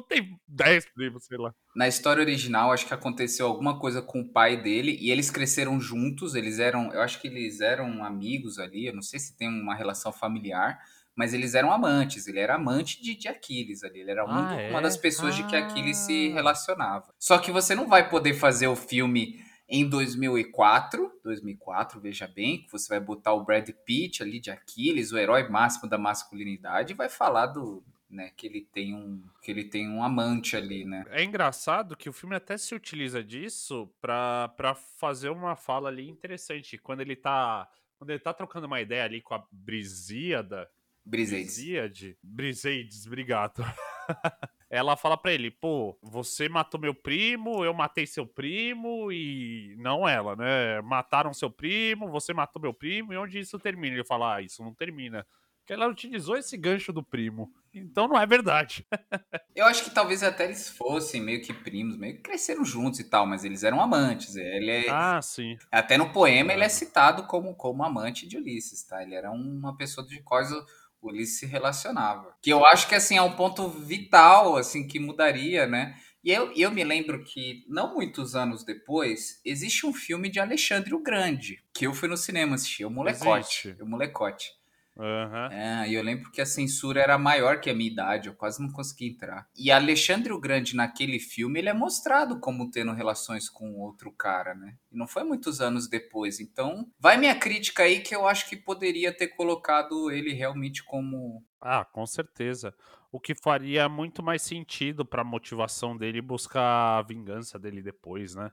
Ter 10 primos, sei lá. Na história original, acho que aconteceu alguma coisa com o pai dele e eles cresceram juntos. Eles eram, eu acho que eles eram amigos ali. Eu não sei se tem uma relação familiar, mas eles eram amantes. Ele era amante de, de Aquiles ali. Ele era um- Ah, uma é? das pessoas de que Aquiles se Ah. relacionava. Só que você não vai poder fazer o filme em 2004, 2004, veja bem, que você vai botar o Brad Pitt ali de Aquiles, o herói máximo da masculinidade, e vai falar do, né, que ele tem um, que ele tem um amante ali, né? É engraçado que o filme até se utiliza disso pra, pra fazer uma fala ali interessante. Quando ele tá. Quando ele tá trocando uma ideia ali com a Brisíada. Briseides. Brisíade? Briseides, obrigado. [LAUGHS] Ela fala pra ele, pô, você matou meu primo, eu matei seu primo e. Não ela, né? Mataram seu primo, você matou meu primo, e onde isso termina? Ele fala, ah, isso não termina. Porque ela utilizou esse gancho do primo. Então não é verdade. [LAUGHS] Eu acho que talvez até eles fossem meio que primos, meio que cresceram juntos e tal, mas eles eram amantes. Ele é, Ah, sim. até no poema ele é citado como, como amante de Ulisses, tá? Ele era uma pessoa de quais o Ulisses se relacionava. Que eu acho que assim é um ponto vital, assim, que mudaria, né? E eu, eu me lembro que, não muitos anos depois, existe um filme de Alexandre o Grande, que eu fui no cinema assistir, o Molecote. Existe. O Molecote. Aham. É, e eu lembro que a censura era maior que a minha idade, eu quase não consegui entrar. E Alexandre o Grande, naquele filme, ele é mostrado como tendo relações com outro cara, né? E não foi muitos anos depois. Então, vai minha crítica aí que eu acho que poderia ter colocado ele realmente como. Ah, com certeza. O que faria muito mais sentido pra motivação dele buscar a vingança dele depois, né?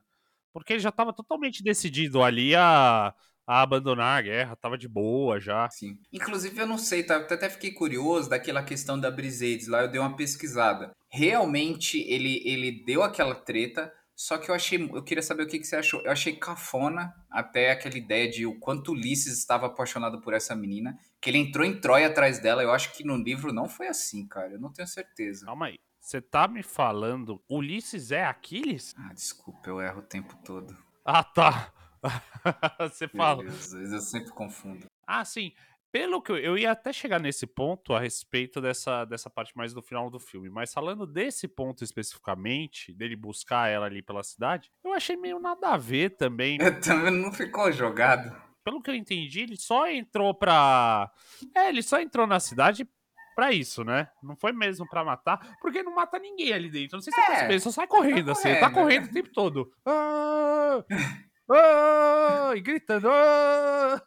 Porque ele já tava totalmente decidido ali a, a abandonar a guerra, tava de boa já. Assim. Inclusive, eu não sei, tá? Eu até fiquei curioso daquela questão da Briseides lá, eu dei uma pesquisada. Realmente ele, ele deu aquela treta. Só que eu achei, eu queria saber o que, que você achou. Eu achei cafona até aquela ideia de o quanto Ulisses estava apaixonado por essa menina, que ele entrou em Troia atrás dela. Eu acho que no livro não foi assim, cara. Eu não tenho certeza. Calma aí. Você tá me falando Ulisses é Aquiles? Ah, desculpa, eu erro o tempo todo. Ah, tá. [LAUGHS] Você Meu fala. Deus, eu sempre confundo. Ah, sim. Pelo que eu, eu ia até chegar nesse ponto a respeito dessa, dessa parte mais do final do filme, mas falando desse ponto especificamente, dele buscar ela ali pela cidade, eu achei meio nada a ver também. [LAUGHS] Eu também não ficou jogado. Pelo que eu entendi, ele só entrou pra. É, ele só entrou na cidade pra isso, né? Não foi mesmo pra matar, porque não mata ninguém ali dentro. Não sei se você É, percebeu, ele só sai correndo, assim, ele tá correndo, correndo o tempo todo. [LAUGHS] Ah! Ah! E gritando. Ah!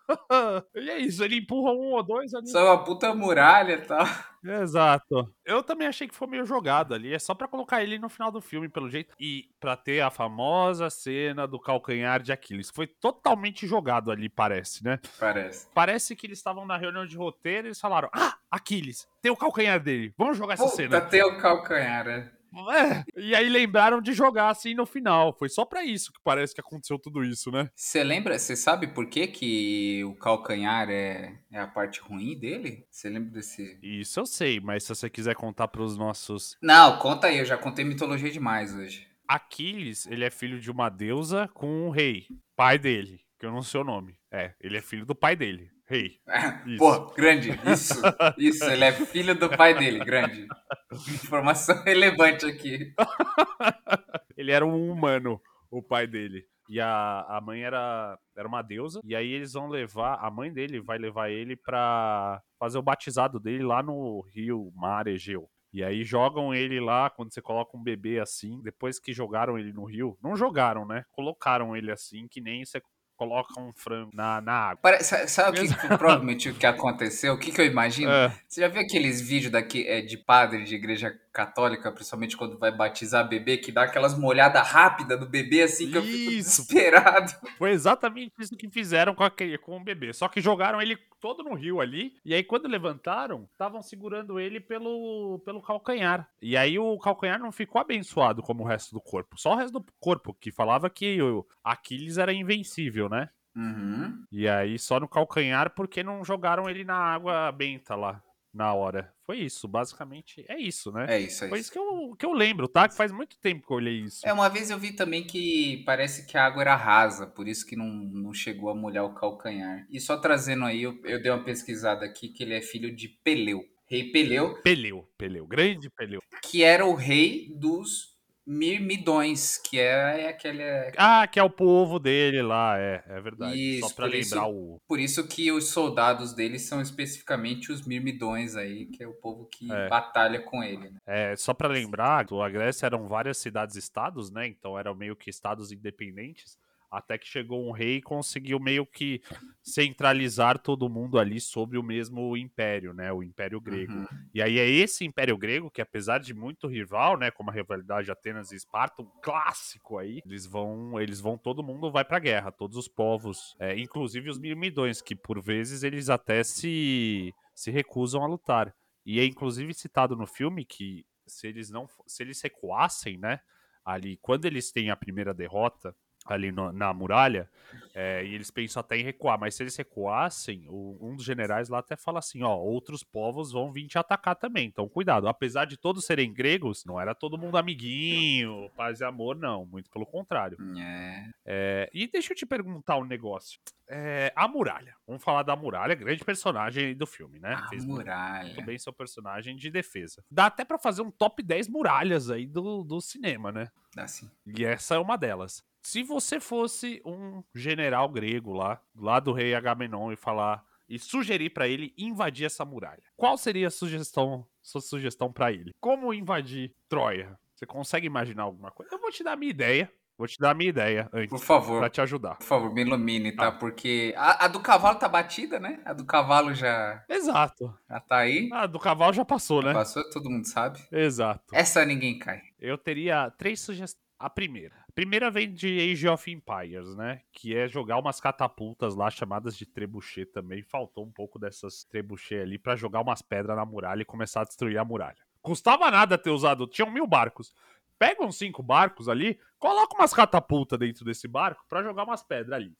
E é isso, ele empurra um ou dois ali. Só é uma puta muralha e tal. Exato. Eu também achei que foi meio jogado ali. É só pra colocar ele no final do filme, pelo jeito. E pra ter a famosa cena do calcanhar de Aquiles. Foi totalmente jogado ali, parece, né? Parece. Parece que eles estavam na reunião de roteiro e eles falaram: Ah, Aquiles, tem o calcanhar dele. Vamos jogar essa Puta, cena. tem o calcanhar, né? É. E aí lembraram de jogar assim no final. Foi só pra isso que parece que aconteceu tudo isso, né? Você lembra, você sabe por que, que o calcanhar é, é a parte ruim dele? Você lembra desse. Isso eu sei, mas se você quiser contar pros nossos. Não, conta aí, eu já contei mitologia demais hoje. Aquiles, ele é filho de uma deusa com um rei, pai dele, que eu não sei o nome. É, ele é filho do pai dele, rei. [LAUGHS] Isso. Pô, grande, isso, isso, ele é filho do pai dele, grande. Informação [LAUGHS] relevante aqui. [LAUGHS] ele era um humano, o pai dele. E a, a mãe era, era uma deusa. E aí eles vão levar. A mãe dele vai levar ele pra fazer o batizado dele lá no rio Mar Egeu. E aí jogam ele lá, quando você coloca um bebê assim, depois que jogaram ele no rio. Não jogaram, né? Colocaram ele assim, que nem você colocam um frango na, na água. Sabe o que, provavelmente o que aconteceu? O que, que eu imagino? É. Você já viu aqueles vídeos daqui, é, de padre de igreja católica, principalmente quando vai batizar bebê, que dá aquelas molhadas rápidas do bebê, assim, que eu fico Isso. desesperado. [LAUGHS] Foi exatamente isso que fizeram com, aquele, com o bebê. Só que jogaram ele todo no rio ali. E aí, quando levantaram, estavam segurando ele pelo, pelo calcanhar. E aí, o calcanhar não ficou abençoado como o resto do corpo. Só o resto do corpo, que falava que o Aquiles era invencível, né? Uhum. E aí, só no calcanhar, porque não jogaram ele na água benta lá na hora. Foi isso, basicamente. É isso, né? É isso, é Foi isso. que eu, que eu lembro, tá? Que faz muito tempo que eu olhei isso. É, uma vez eu vi também que parece que a água era rasa, por isso que não, não chegou a molhar o calcanhar. E só trazendo aí, eu, eu dei uma pesquisada aqui que ele é filho de Peleu. Rei Peleu, Peleu, Peleu, grande Peleu. que era o rei dos Mirmidões, que é, é aquele. Ah, que é o povo dele lá, é, é verdade. Isso, Só pra por isso- lembrar o. Por isso que os soldados dele são especificamente os Mirmidões aí, que é o povo que É. batalha com ele. Né? É, só pra lembrar, a Grécia eram várias cidades-estados, né? Então eram meio que estados independentes. Até que chegou um rei e conseguiu meio que centralizar todo mundo ali sobre o mesmo império, né? O Império Grego. Uhum. E aí é esse Império Grego que, apesar de muito rival, né, como a rivalidade de Atenas e Esparta, um clássico aí, eles vão, eles vão, todo mundo vai pra guerra, todos os povos, é, inclusive os mirmidões, que por vezes eles até se, se recusam a lutar. E é inclusive citado no filme que se eles não, se eles recuassem, né, ali, quando eles têm a primeira derrota ali no- na muralha, é, e eles pensam até em recuar, mas se eles recuassem, o- um dos generais lá até fala assim, ó, outros povos vão vir te atacar também, então cuidado. Apesar de todos serem gregos, não era todo mundo amiguinho, paz e amor, não, muito pelo contrário. É. É, e deixa eu te perguntar um negócio. É, a muralha, vamos falar da muralha, grande personagem do filme, né? A Fez muralha. muito bem seu personagem de defesa. Dá até pra fazer um top 10 muralhas aí do, do cinema, né? Dá sim. E essa é uma delas. Se você fosse um general grego lá, lá do rei Agamenon e falar e sugerir pra ele invadir essa muralha, qual seria a sugestão, sua sugestão pra ele? Como invadir Troia? Você consegue imaginar alguma coisa? Eu vou te dar a minha ideia. Vou te dar a minha ideia Por antes favor, pra te ajudar. por favor, me ilumine, tá? Ah. Porque a, a do cavalo tá batida, né? A do cavalo já, Exato. já tá aí. Ah, do cavalo já passou, né? Passou, todo mundo sabe. Exato. Essa ninguém cai. Eu teria três sugestões. A primeira. Primeira vem de Age of Empires, né? Que é jogar umas catapultas lá chamadas de trebuchet também. Faltou um pouco dessas trebuchet ali pra jogar umas pedras na muralha e começar a destruir a muralha. Custava nada ter usado. Tinham mil barcos. Pega uns cinco barcos ali, coloca umas catapultas dentro desse barco pra jogar umas pedras ali.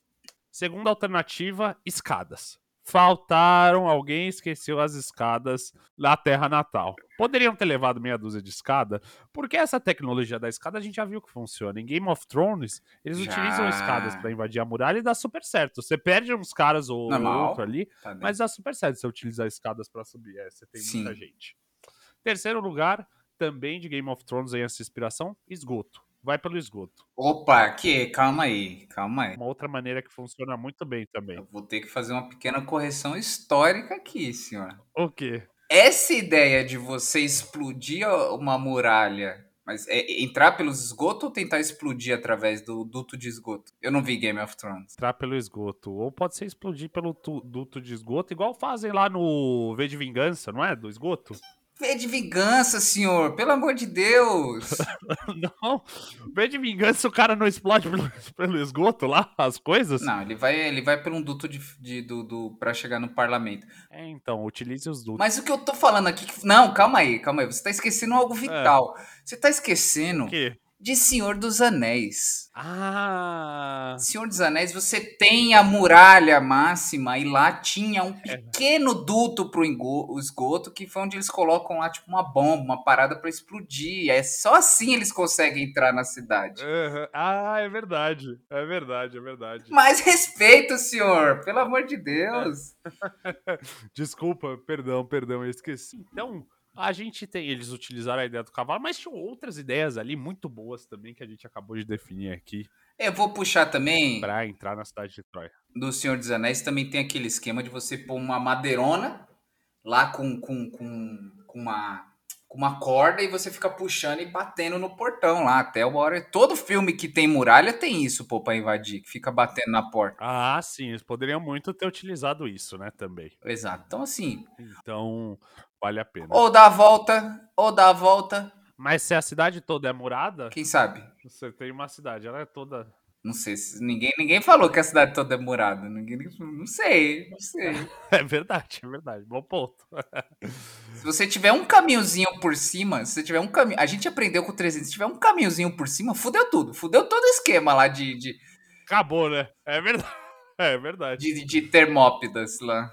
Segunda alternativa, escadas. Faltaram, alguém esqueceu as escadas na terra natal. Poderiam ter levado meia dúzia de escada, porque essa tecnologia da escada a gente já viu que funciona. Em Game of Thrones, eles Já. utilizam escadas pra invadir a muralha e dá super certo. Você perde uns caras ou Normal. outro ali, Tá mas dá super certo você utilizar escadas pra subir. É, você tem Sim. muita gente. Terceiro lugar, também de Game of Thrones aí essa inspiração, esgoto. Vai pelo esgoto. Opa, que? Calma aí, calma aí. Uma outra maneira que funciona muito bem também. Eu vou ter que fazer uma pequena correção histórica aqui, senhor. O quê? Essa ideia de você explodir uma muralha, mas é entrar pelos esgotos ou tentar explodir através do duto de esgoto? Eu não vi Game of Thrones. entrar pelo esgoto. Ou pode ser explodir pelo duto de esgoto, igual fazem lá no V de Vingança, não é? Do esgoto? Vê de vingança, senhor, pelo amor de Deus. [LAUGHS] não. V de Vingança, o cara não explode pelo, [LAUGHS] pelo esgoto lá, as coisas? Não, ele vai, ele vai por um duto de, de, do, do, pra chegar no parlamento. É, então, utilize os dutos. Mas o que eu tô falando aqui. Não, calma aí, calma aí. Você tá esquecendo algo vital. Você tá esquecendo O quê? De Senhor dos Anéis. Ah! Senhor dos Anéis, você tem a muralha máxima e lá tinha um É. pequeno duto pro esgoto que foi onde eles colocam lá tipo uma bomba, uma parada pra explodir. É só assim eles conseguem entrar na cidade. Aham. Ah, é verdade. É verdade, é verdade. Mais respeito, senhor, pelo amor de Deus. [LAUGHS] Desculpa, perdão, perdão, eu esqueci. Então, a gente tem. Eles utilizaram a ideia do cavalo, mas tinham outras ideias ali muito boas também que a gente acabou de definir aqui Eu vou puxar também pra entrar na cidade de Troia. do Senhor dos Anéis também tem aquele esquema de você pôr uma madeirona lá com, com, com, com uma com uma corda e você fica puxando e batendo no portão lá até uma hora. Todo filme que tem muralha tem isso, pô, pra invadir, que fica batendo na porta. Ah, sim, eles poderiam muito ter utilizado isso, né, também. Exato. Então, assim, Então, vale a pena. ou dá a volta, ou dá a volta, Mas se a cidade toda é murada, quem sabe? você tem uma cidade, ela é toda. Não sei, se ninguém, ninguém falou que a cidade toda é murada. Ninguém, não sei, não sei. [LAUGHS] É verdade, é verdade. Bom ponto. [LAUGHS] Se você tiver um caminhozinho por cima, se você tiver um caminho. A gente aprendeu com o 300, se tiver um caminhozinho por cima, fudeu tudo. Fudeu todo o esquema lá de, de, Acabou, né? É verdade. [LAUGHS] É verdade. de, de Termópidas lá.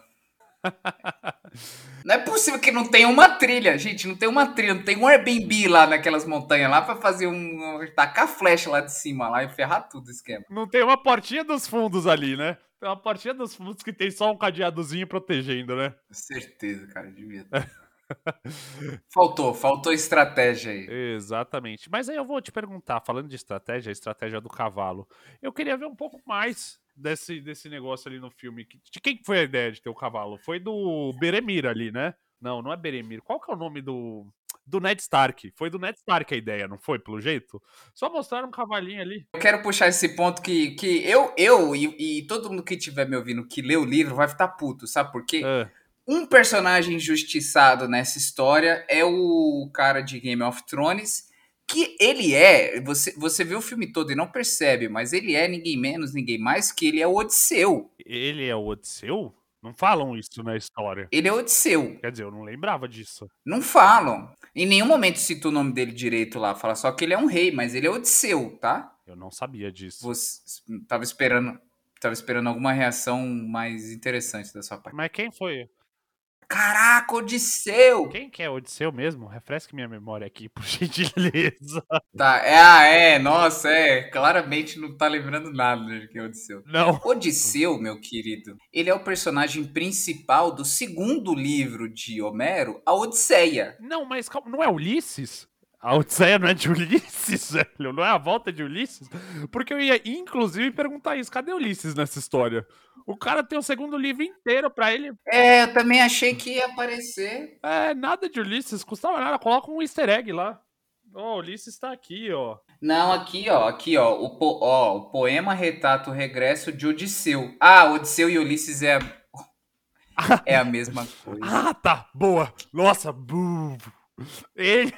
Não é possível que não tenha uma trilha, gente. Não tem uma trilha, não tem um Airbnb lá naquelas montanhas lá pra fazer um. tacar flecha lá de cima lá e ferrar tudo o esquema. Não tem uma portinha dos fundos ali, né? Tem uma portinha dos fundos que tem só um cadeadozinho protegendo, né? Certeza, cara, devia ter. [LAUGHS] faltou, faltou estratégia aí. Exatamente. Mas aí eu vou te perguntar, falando de estratégia, a estratégia do cavalo. Eu queria ver um pouco mais desse, desse negócio ali no filme. De quem foi a ideia de ter o cavalo? Foi do Beremir ali, né? Não, não é Beremir. Qual que é o nome do. Do Ned Stark. Foi do Ned Stark a ideia, não foi? Pelo jeito? Só mostraram um cavalinho ali. Eu quero puxar esse ponto que, que eu, eu e, e todo mundo que estiver me ouvindo que lê o livro vai ficar puto, sabe por quê? Ah, Um personagem injustiçado nessa história é o cara de Game of Thrones, que ele é, você, você vê o filme todo e não percebe, mas ele é ninguém menos, ninguém mais que ele é o Odisseu. ele é o Odisseu? Não falam isso na história. Ele é Odisseu. Quer dizer, eu não lembrava disso. Não falam. Em nenhum momento cita o nome dele direito lá, fala só que ele é um rei, mas ele é Odisseu, tá? Eu não sabia disso. Você tava esperando, tava esperando alguma reação mais interessante da sua parte. Mas quem foi? Caraca, Odisseu! Quem que é Odisseu mesmo? Refresque minha memória aqui, por [LAUGHS] gentileza. Tá, é, ah, é, nossa, é, claramente não tá lembrando nada de quem é Odisseu. Não. Odisseu, meu querido, ele é o personagem principal do segundo livro de Homero, a Odisseia. Não, mas calma, não é Ulisses? A Odisseia não é de Ulisses, [LAUGHS] velho? Não é a volta de Ulisses? Porque eu ia, inclusive, perguntar isso. Cadê Ulisses nessa história? O cara tem o segundo livro inteiro pra ele. É, eu também achei que ia aparecer. É, nada de Ulisses. Custava nada. Coloca um easter egg lá. Ó, Ulisses tá aqui, ó. Não, aqui, ó, aqui, ó, o, po- ó, o poema retrata o regresso de Odisseu. Ah, Odisseu e Ulisses é a, é a mesma [LAUGHS] coisa. Ah, tá. Boa. Nossa, bu. Ele,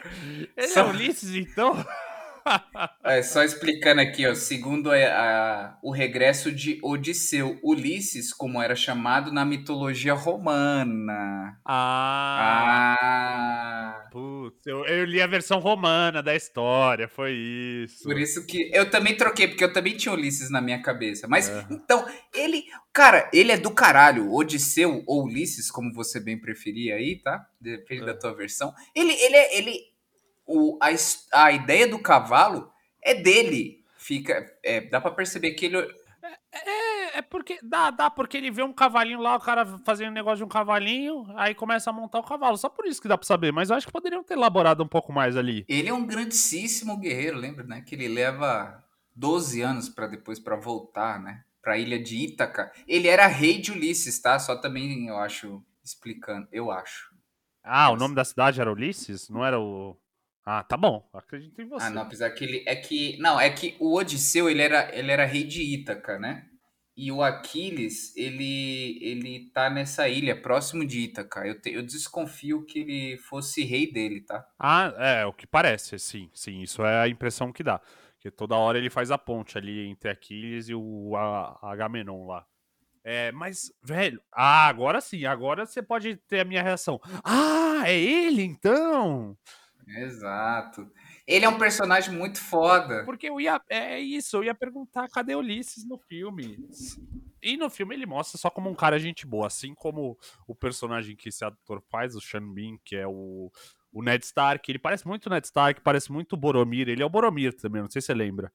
ele Só- é Ulisses, então? É, só explicando aqui, ó, segundo a- a- o regresso de Odisseu, Ulisses, como era chamado na mitologia romana. Ah. Ah, Putz, eu, eu li a versão romana da história, foi isso. por isso que eu também troquei, porque eu também tinha Ulisses na minha cabeça. Mas, então, ele, cara, ele é do caralho, Odisseu ou Ulisses, como você bem preferir aí, tá? Depende da tua versão. Ele, ele é, ele, o, a, a ideia do cavalo é dele. Fica, é, dá pra perceber que ele É, é porque. Dá, dá, porque ele vê um cavalinho lá, o cara fazendo um negócio de um cavalinho, aí começa a montar o cavalo. Só por isso que dá pra saber, mas eu acho que poderiam ter elaborado um pouco mais ali. Ele é um grandíssimo guerreiro, lembra, né? Que ele leva 12 anos para depois para voltar, né? Pra ilha de Ítaca. Ele era rei de Ulisses, tá? Só também eu acho explicando, eu acho. Ah, o nome da cidade era Ulisses? Não era o. Ah, tá bom. Acredito em você. Ah, não, apesar que ele é que não, é que o Odisseu, ele era ele era rei de Ítaca, né? E o Aquiles, ele ele tá nessa ilha próximo de Ítaca. Eu, te- eu desconfio que ele fosse rei dele, tá? Ah, é, o que parece, sim, sim, isso é a impressão que dá. Que toda hora ele faz a ponte ali entre Aquiles e o Agamenon lá. É, mas, velho, ah, agora sim, agora você pode ter a minha reação. Ah, é ele então? Exato. Ele é um personagem muito foda. Porque eu ia, é isso, eu ia perguntar cadê Ulisses no filme. E no filme ele mostra só como um cara gente boa, assim como o personagem que esse ator faz, o Sean Bean, que é o, o Ned Stark. Ele parece muito Ned Stark, parece muito Boromir. Ele é o Boromir também, não sei se você lembra.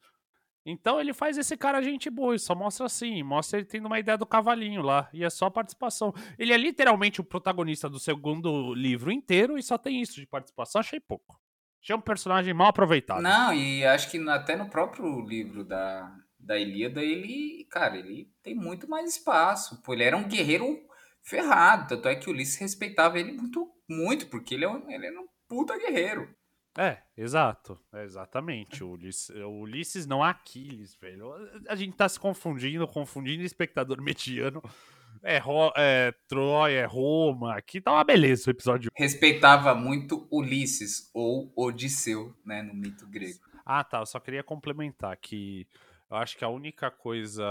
Então ele faz esse cara gente boa, só mostra assim, mostra ele tendo uma ideia do cavalinho lá, e é só participação. Ele é literalmente o protagonista do segundo livro inteiro e só tem isso de participação, achei pouco. Achei um personagem mal aproveitado. Não, e acho que até no próprio livro da, da Ilíada, ele, cara, ele tem muito mais espaço. Pô, ele era um guerreiro ferrado. Tanto é que Ulisses respeitava ele muito, muito, porque ele, é um- ele era um puta guerreiro. É, exato. É exatamente. O Ulisses, o Ulisses não Aquiles, velho. A gente tá se confundindo, confundindo espectador [LAUGHS] mediano. É, Ro- é Troia, é Roma. Aqui tá uma beleza o episódio. Respeitava muito Ulisses ou Odisseu, né, no mito grego. Ah, tá. Eu só queria complementar que eu acho que a única coisa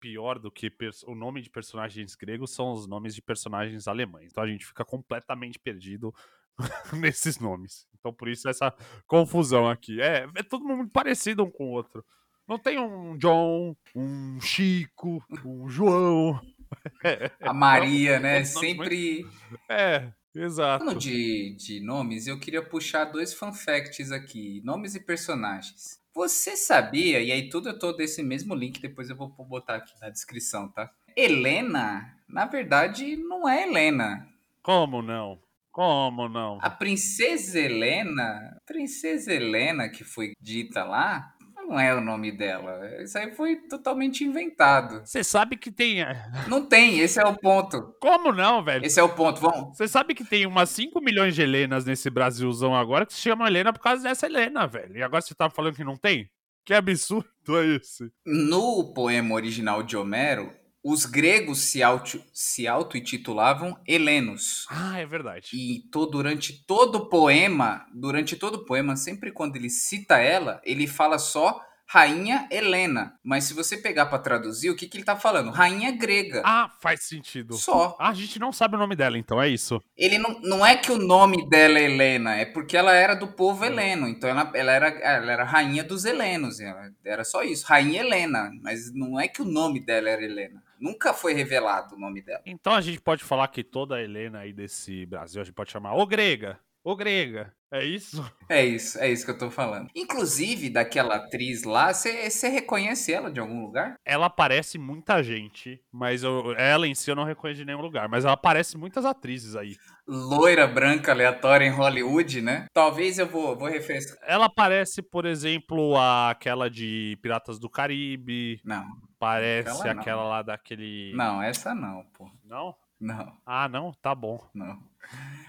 pior do que o nome de personagens gregos são os nomes de personagens alemães. Então a gente fica completamente perdido [LAUGHS] nesses nomes. Então por isso essa confusão aqui. É, é todo mundo parecido um com o outro. Não tem um John, um Chico, um João. [LAUGHS] A Maria, né, todos nomes muito- sempre... É, exato. Falando de, de nomes, eu queria puxar dois fun facts aqui. Nomes e personagens. Você sabia, e aí tudo eu tô desse mesmo link, depois eu vou botar aqui na descrição, tá? Helena, na verdade, não é Helena. Como não? Como não? A princesa Helena, princesa Helena que foi dita lá, não é o nome dela. Isso aí foi totalmente inventado. Você sabe que tem. Não tem, esse é o ponto. Como não, velho? Esse é o ponto. Vamos, Você sabe que tem umas 5 milhões de Helenas nesse Brasilzão agora que se chamam Helena por causa dessa Helena, velho. E agora você tá falando que não tem? Que absurdo é esse? No poema original de Homero, os gregos se auto se auto-intitulavam helenos. Ah, é verdade. E to, durante todo o poema, durante todo o poema, sempre quando ele cita ela, ele fala só Rainha Helena. Mas se você pegar para traduzir, o que, que ele tá falando? Rainha grega. Ah, faz sentido. Só. Ah, a gente não sabe o nome dela, então é isso. Ele não, não é que o nome dela é Helena, é porque ela era do povo heleno. Então ela, ela, era, ela era rainha dos helenos. ela- Era só isso. Rainha Helena. Mas não é que o nome dela era Helena. Nunca foi revelado o nome dela. Então a gente pode falar que toda Helena aí desse Brasil a gente pode chamar ô grega. Ô grega. É isso? É isso, é isso que eu tô falando. Inclusive, daquela atriz lá, você reconhece ela de algum lugar? Ela parece muita gente, mas eu- ela em si eu não reconheço de nenhum lugar. Mas ela parece muitas atrizes aí. Loira branca aleatória em Hollywood, né? Talvez eu vou, vou refrescar. Ela parece, por exemplo, a- aquela de Piratas do Caribe. Não, Parece Aquela aquela lá daquele. não, essa não, pô. Não? Não, Ah, não? Tá bom. não.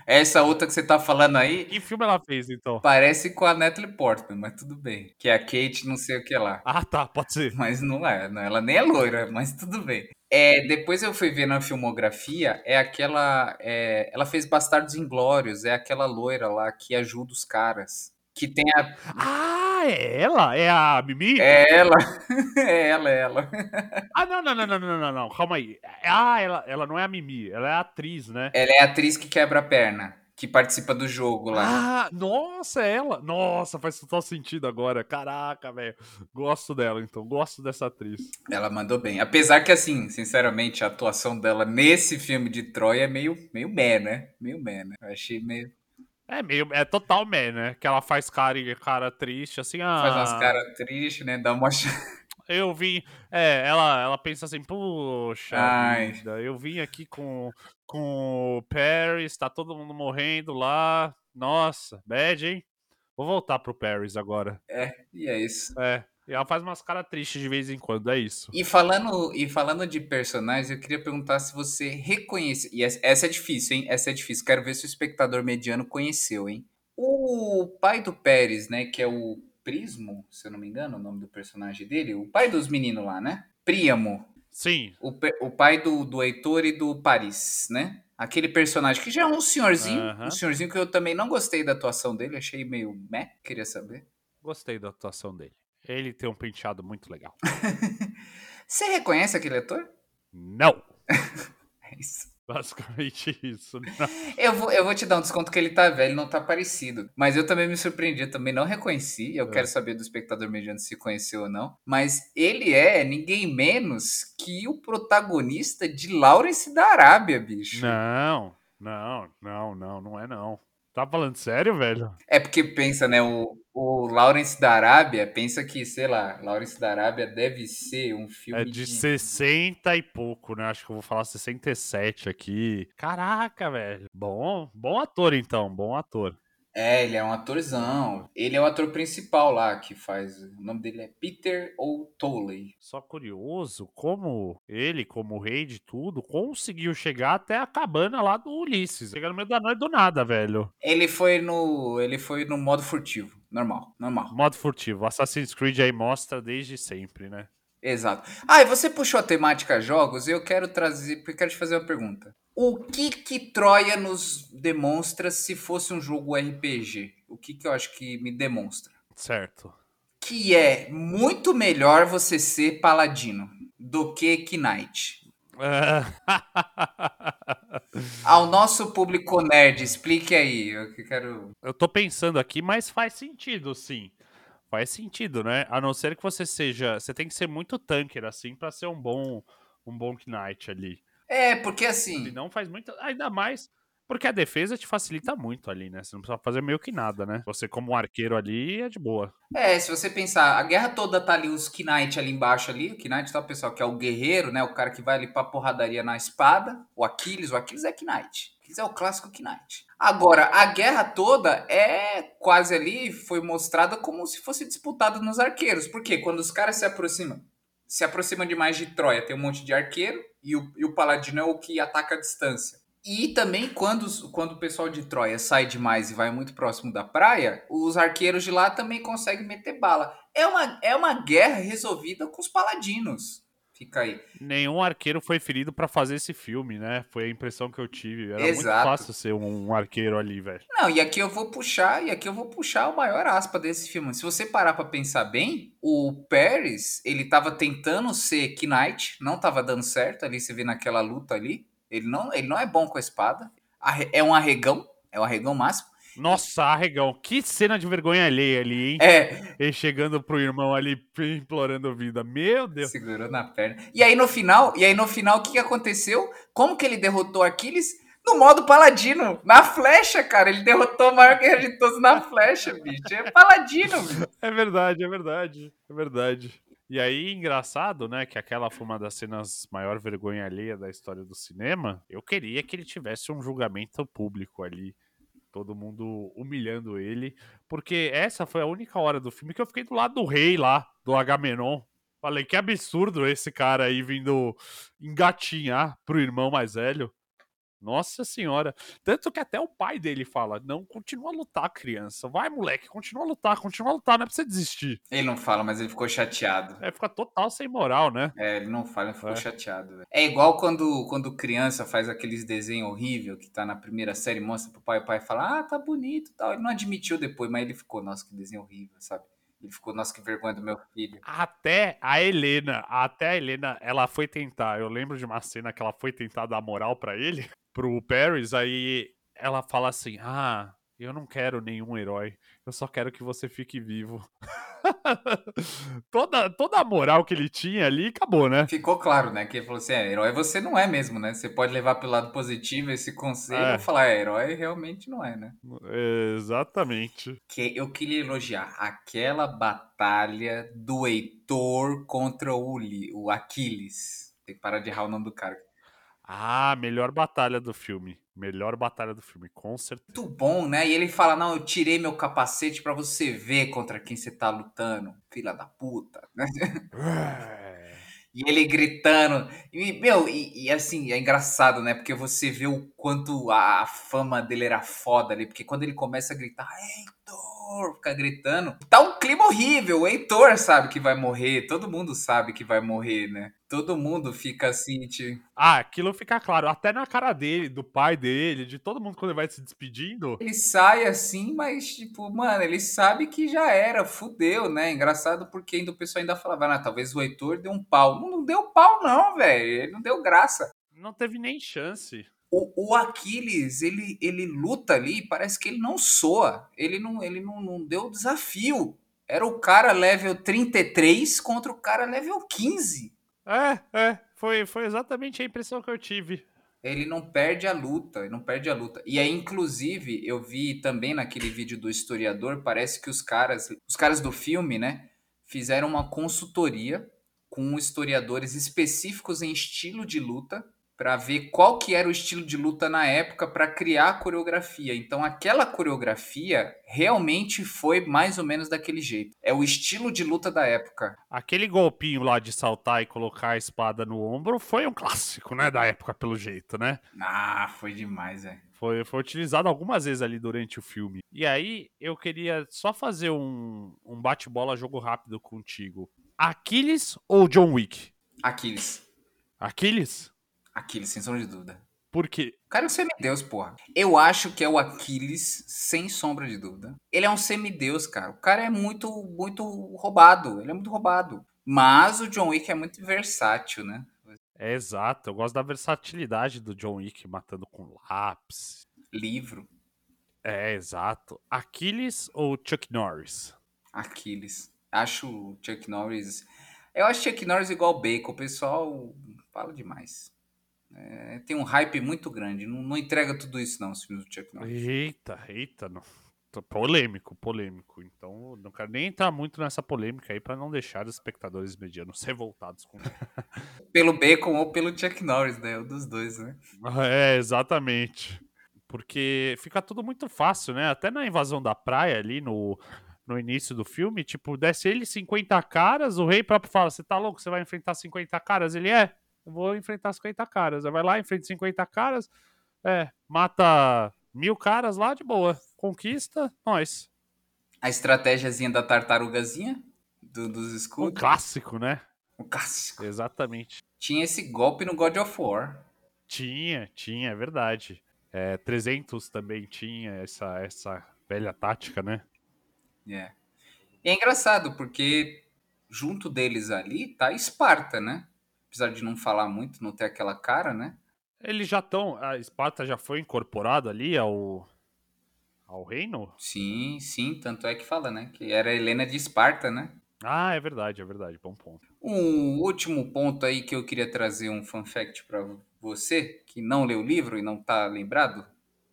Essa outra que você tá falando aí Que filme ela fez, então? parece com a Natalie Portman, mas tudo bem. Que é a Kate não sei o que lá. Ah, tá, pode ser. Mas não é, não, ela nem é loira, mas tudo bem. É, depois eu fui ver na filmografia, é aquela. é, ela fez Bastardos Inglórios, é aquela loira lá que ajuda os caras. Que tem a. Ah, é ela? É a Mimi? É ela, [LAUGHS] é ela, é ela. Ah, não, não, não, não, não, não, não. Calma aí. Ah, ela, ela não é a Mimi, ela é a atriz, né? Ela é a atriz que quebra a perna, que participa do jogo lá. Ah, nossa, é ela. Nossa, faz total sentido agora. Caraca, velho. Gosto dela, então. Gosto dessa atriz. Ela mandou bem. Apesar que, assim, sinceramente, a atuação dela nesse filme de Troia é meio, meio meh, né? Meio meh, né? Eu achei meio. É meio. É total man, né? Que ela faz cara, cara triste, assim. Ah, Faz umas caras tristes, né? Dá uma. Eu vim. É, ela, ela pensa assim, puxa Ai. vida, eu vim aqui com, com o Paris, tá todo mundo morrendo lá. Nossa, bad, hein? Vou voltar pro Paris agora. E é isso. É. E ela faz umas caras tristes de vez em quando, é isso. E falando, e falando de personagens, eu queria perguntar se você reconhece. E essa é difícil, hein? Essa é difícil. Quero ver se o espectador mediano conheceu, hein? O pai do Pérez, né? Que é o Prismo, se eu não me engano, o nome do personagem dele. O pai dos meninos lá, né? Príamo. Sim. O, o pai do, do Heitor e do Paris, né? Aquele personagem que já é um senhorzinho. Aham. Um senhorzinho que eu também não gostei da atuação dele. Achei meio meh. Queria saber. Gostei da atuação dele. Ele tem um penteado muito legal. [LAUGHS] Você reconhece aquele ator? Não! [LAUGHS] É isso. Basicamente isso. Não. Eu vou, eu vou te dar um desconto que ele tá velho, não tá parecido. Mas eu também me surpreendi, eu também não reconheci. Eu É. quero saber do espectador mediano se conheceu ou não. Mas ele é ninguém menos que o protagonista de Lawrence da Arábia, bicho. Não, não, não, não, não é não. Tá falando sério, velho? É porque pensa, né? O, o Lawrence da Arábia, pensa que, sei lá, Lawrence da Arábia deve ser um filme É de 60 e pouco, né? Acho que eu vou falar 67 aqui. Caraca, velho. Bom, bom ator então, bom ator. É, ele é um atorzão. Ele é o ator principal lá que faz. O nome dele é Peter O'Toole. Só curioso como ele, como rei de tudo, conseguiu chegar até a cabana lá do Ulisses. Chegar no meio da noite do nada, velho. Ele foi no. Ele foi no modo furtivo. Normal, normal. Modo furtivo. Assassin's Creed aí mostra desde sempre, né? Exato. Ah, e você puxou a temática jogos, eu quero trazer, eu quero te fazer uma pergunta. O que que Troia nos demonstra se fosse um jogo RPG? O que que eu acho que me demonstra? Certo. Que é muito melhor você ser paladino do que Knight. [LAUGHS] Ao nosso público nerd, explique aí. Eu que quero. Eu tô pensando aqui, mas faz sentido, sim. Faz sentido, né? A não ser que você seja. Você tem que ser muito tanker, assim, pra ser um bom, um bom Knight ali. É, porque assim. não faz muito. Ainda mais. Porque a defesa te facilita muito ali, né? Você não precisa fazer meio que nada, né? Você, como um arqueiro ali, é de boa. É, se você pensar, a guerra toda tá ali, os Knight ali embaixo ali. O Knight tá pessoal que é o guerreiro, né? O cara que vai ali pra porradaria na espada. O Aquiles, o Aquiles é Knight. É o clássico Knight. Agora, a guerra toda é quase ali, foi mostrada como se fosse disputada nos arqueiros. Porque quando os caras se aproximam, se aproximam demais de Troia, tem um monte de arqueiro e o, e o paladino é o que ataca a distância. E também quando, quando o pessoal de Troia sai demais e vai muito próximo da praia, os arqueiros de lá também conseguem meter bala. É uma, é uma guerra resolvida com os paladinos. Fica aí. Nenhum arqueiro foi ferido pra fazer esse filme, né? Foi a impressão que eu tive. Era muito Exato. fácil ser um, um arqueiro ali, velho. Não, e aqui eu vou puxar, e aqui eu vou puxar o maior aspa desse filme. Se você parar pra pensar bem, o Paris, ele tava tentando ser Knight, não tava dando certo, ali você vê naquela luta ali. Ele não, ele não é bom com a espada. É um arregão, é o arregão máximo. Nossa, arregão. Que cena de vergonha alheia ali, hein? É, Ele chegando pro irmão ali, implorando vida. Meu Deus. segurou na perna. E aí no final, e aí no final o que que aconteceu? Como que ele derrotou Aquiles? No modo paladino, na flecha, cara. Ele derrotou o maior guerreiro de todos na flecha, bicho. É paladino, bicho. É verdade, é verdade. É verdade. E aí, engraçado, né? Que aquela foi uma das cenas maior vergonha alheia da história do cinema. Eu queria que ele tivesse um julgamento público ali. Todo mundo humilhando ele. Porque essa foi a única hora do filme que eu fiquei do lado do rei lá, do Agamenon. Falei, que absurdo esse cara aí vindo engatinhar pro irmão mais velho. Nossa senhora. Tanto que até o pai dele fala: Não, continua a lutar, criança. Vai, moleque, continua a lutar, continua a lutar, não é pra você desistir. Ele não fala, mas ele ficou chateado. Aí fica total sem moral, né? É, ele não fala, ele ficou É. chateado. velho. É igual quando, quando criança faz aqueles desenhos horríveis que tá na primeira série, mostra pro pai, o pai fala, ah, tá bonito e tal. Ele não admitiu depois, mas ele ficou, nossa, que desenho horrível, sabe? Ele ficou, nossa, que vergonha do meu filho. Até a Helena, até a Helena, ela foi tentar. Eu lembro de uma cena que ela foi tentar dar moral pra ele, pro Paris, aí ela fala assim: Ah, eu não quero nenhum herói, eu só quero que você fique vivo. [LAUGHS] toda, toda a moral que ele tinha ali acabou, né? Ficou claro, né? Que ele falou assim, é, herói você não é mesmo, né? Você pode levar pelo lado positivo esse conselho É. e falar, é, herói realmente não é, né? Exatamente. Que eu queria elogiar aquela batalha do Heitor contra o, Uli- o Aquiles. Tem que parar de errar o nome do cara. Ah, melhor batalha do filme. Melhor batalha do filme, com certeza. muito bom, né? E ele fala: Não, eu tirei meu capacete pra você ver contra quem você tá lutando, filha da puta. [LAUGHS] né? E ele gritando. E, meu, e, e assim, é engraçado, né? Porque você vê o quanto a, a fama dele era foda ali. Porque quando ele começa a gritar, Heitor, fica gritando, tá um clima horrível. O Heitor sabe que vai morrer, todo mundo sabe que vai morrer, né? Todo mundo fica assim, tipo. Ah, aquilo fica claro, até na cara dele, do pai dele, de todo mundo quando ele vai se despedindo. Ele sai assim, mas, tipo, mano, ele sabe que já era, fudeu, né? Engraçado porque ainda o pessoal ainda falava, ah, talvez o Heitor deu um pau. Não, não deu pau, não, velho. Ele não deu graça. Não teve nem chance. O, o Aquiles, ele, ele luta ali, parece que ele não soa. Ele não, ele não, não deu desafio. Era o cara level 33 contra o cara level 15. É, é, foi, foi exatamente a impressão que eu tive. Ele não perde a luta, ele não perde a luta. E aí, inclusive, eu vi também naquele vídeo do historiador, parece que os caras, os caras do filme, né, fizeram uma consultoria com historiadores específicos em estilo de luta para ver qual que era o estilo de luta na época para criar a coreografia. Então aquela coreografia realmente foi mais ou menos daquele jeito. É o estilo de luta da época. Aquele golpinho lá de saltar e colocar a espada no ombro foi um clássico, né? Da época, pelo jeito, né? Ah, foi demais, é. Foi, foi utilizado algumas vezes ali durante o filme. E aí, eu queria só fazer um, um bate-bola jogo rápido contigo. Aquiles ou John Wick? Aquiles. Aquiles? Aquiles, sem sombra de dúvida. Por quê? O cara é um semideus, porra. Eu acho que é o Aquiles, sem sombra de dúvida. Ele é um semideus, cara. O cara é muito, muito roubado. Ele é muito roubado. Mas o John Wick é muito versátil, né? É exato. Eu gosto da versatilidade do John Wick matando com lápis. Livro. É, exato. Aquiles ou Chuck Norris? Aquiles. Acho o Chuck Norris. Eu acho Chuck Norris igual Bacon. O pessoal fala demais. É, tem um hype muito grande. Não, não, entrega tudo isso, não, os filmes do Chuck Norris. Eita, eita. Não. Polêmico, polêmico. Então, não quero nem entrar muito nessa polêmica aí para não deixar os espectadores medianos revoltados com [LAUGHS] Pelo Bacon ou pelo Chuck Norris, né? Um dos dois, né? [LAUGHS] É, exatamente. Porque fica tudo muito fácil, né? Até na invasão da praia ali no, no início do filme, tipo, desce ele 50 caras, o rei próprio fala: Você tá louco? Você vai enfrentar 50 caras? Ele é vou enfrentar 50 caras. Aí vai lá, enfrenta 50 caras, é, mata mil caras lá de boa. Conquista, nós. A estratégiazinha da tartarugazinha do, dos escudos. Um clássico, né? Um clássico. Exatamente. Tinha esse golpe no God of War. Tinha, tinha, é verdade. É, 300 também tinha essa, essa velha tática, né? É. E é engraçado, porque junto deles ali tá Esparta, né? Apesar de não falar muito, não ter aquela cara, né? Eles já estão. A Esparta já foi incorporada ali ao. ao reino? Sim, sim, tanto é que fala, né? Que era Helena de Esparta, né? Ah, é verdade, é verdade, bom ponto. Um último ponto aí que eu queria trazer um fun fact para você, que não leu o livro e não tá lembrado,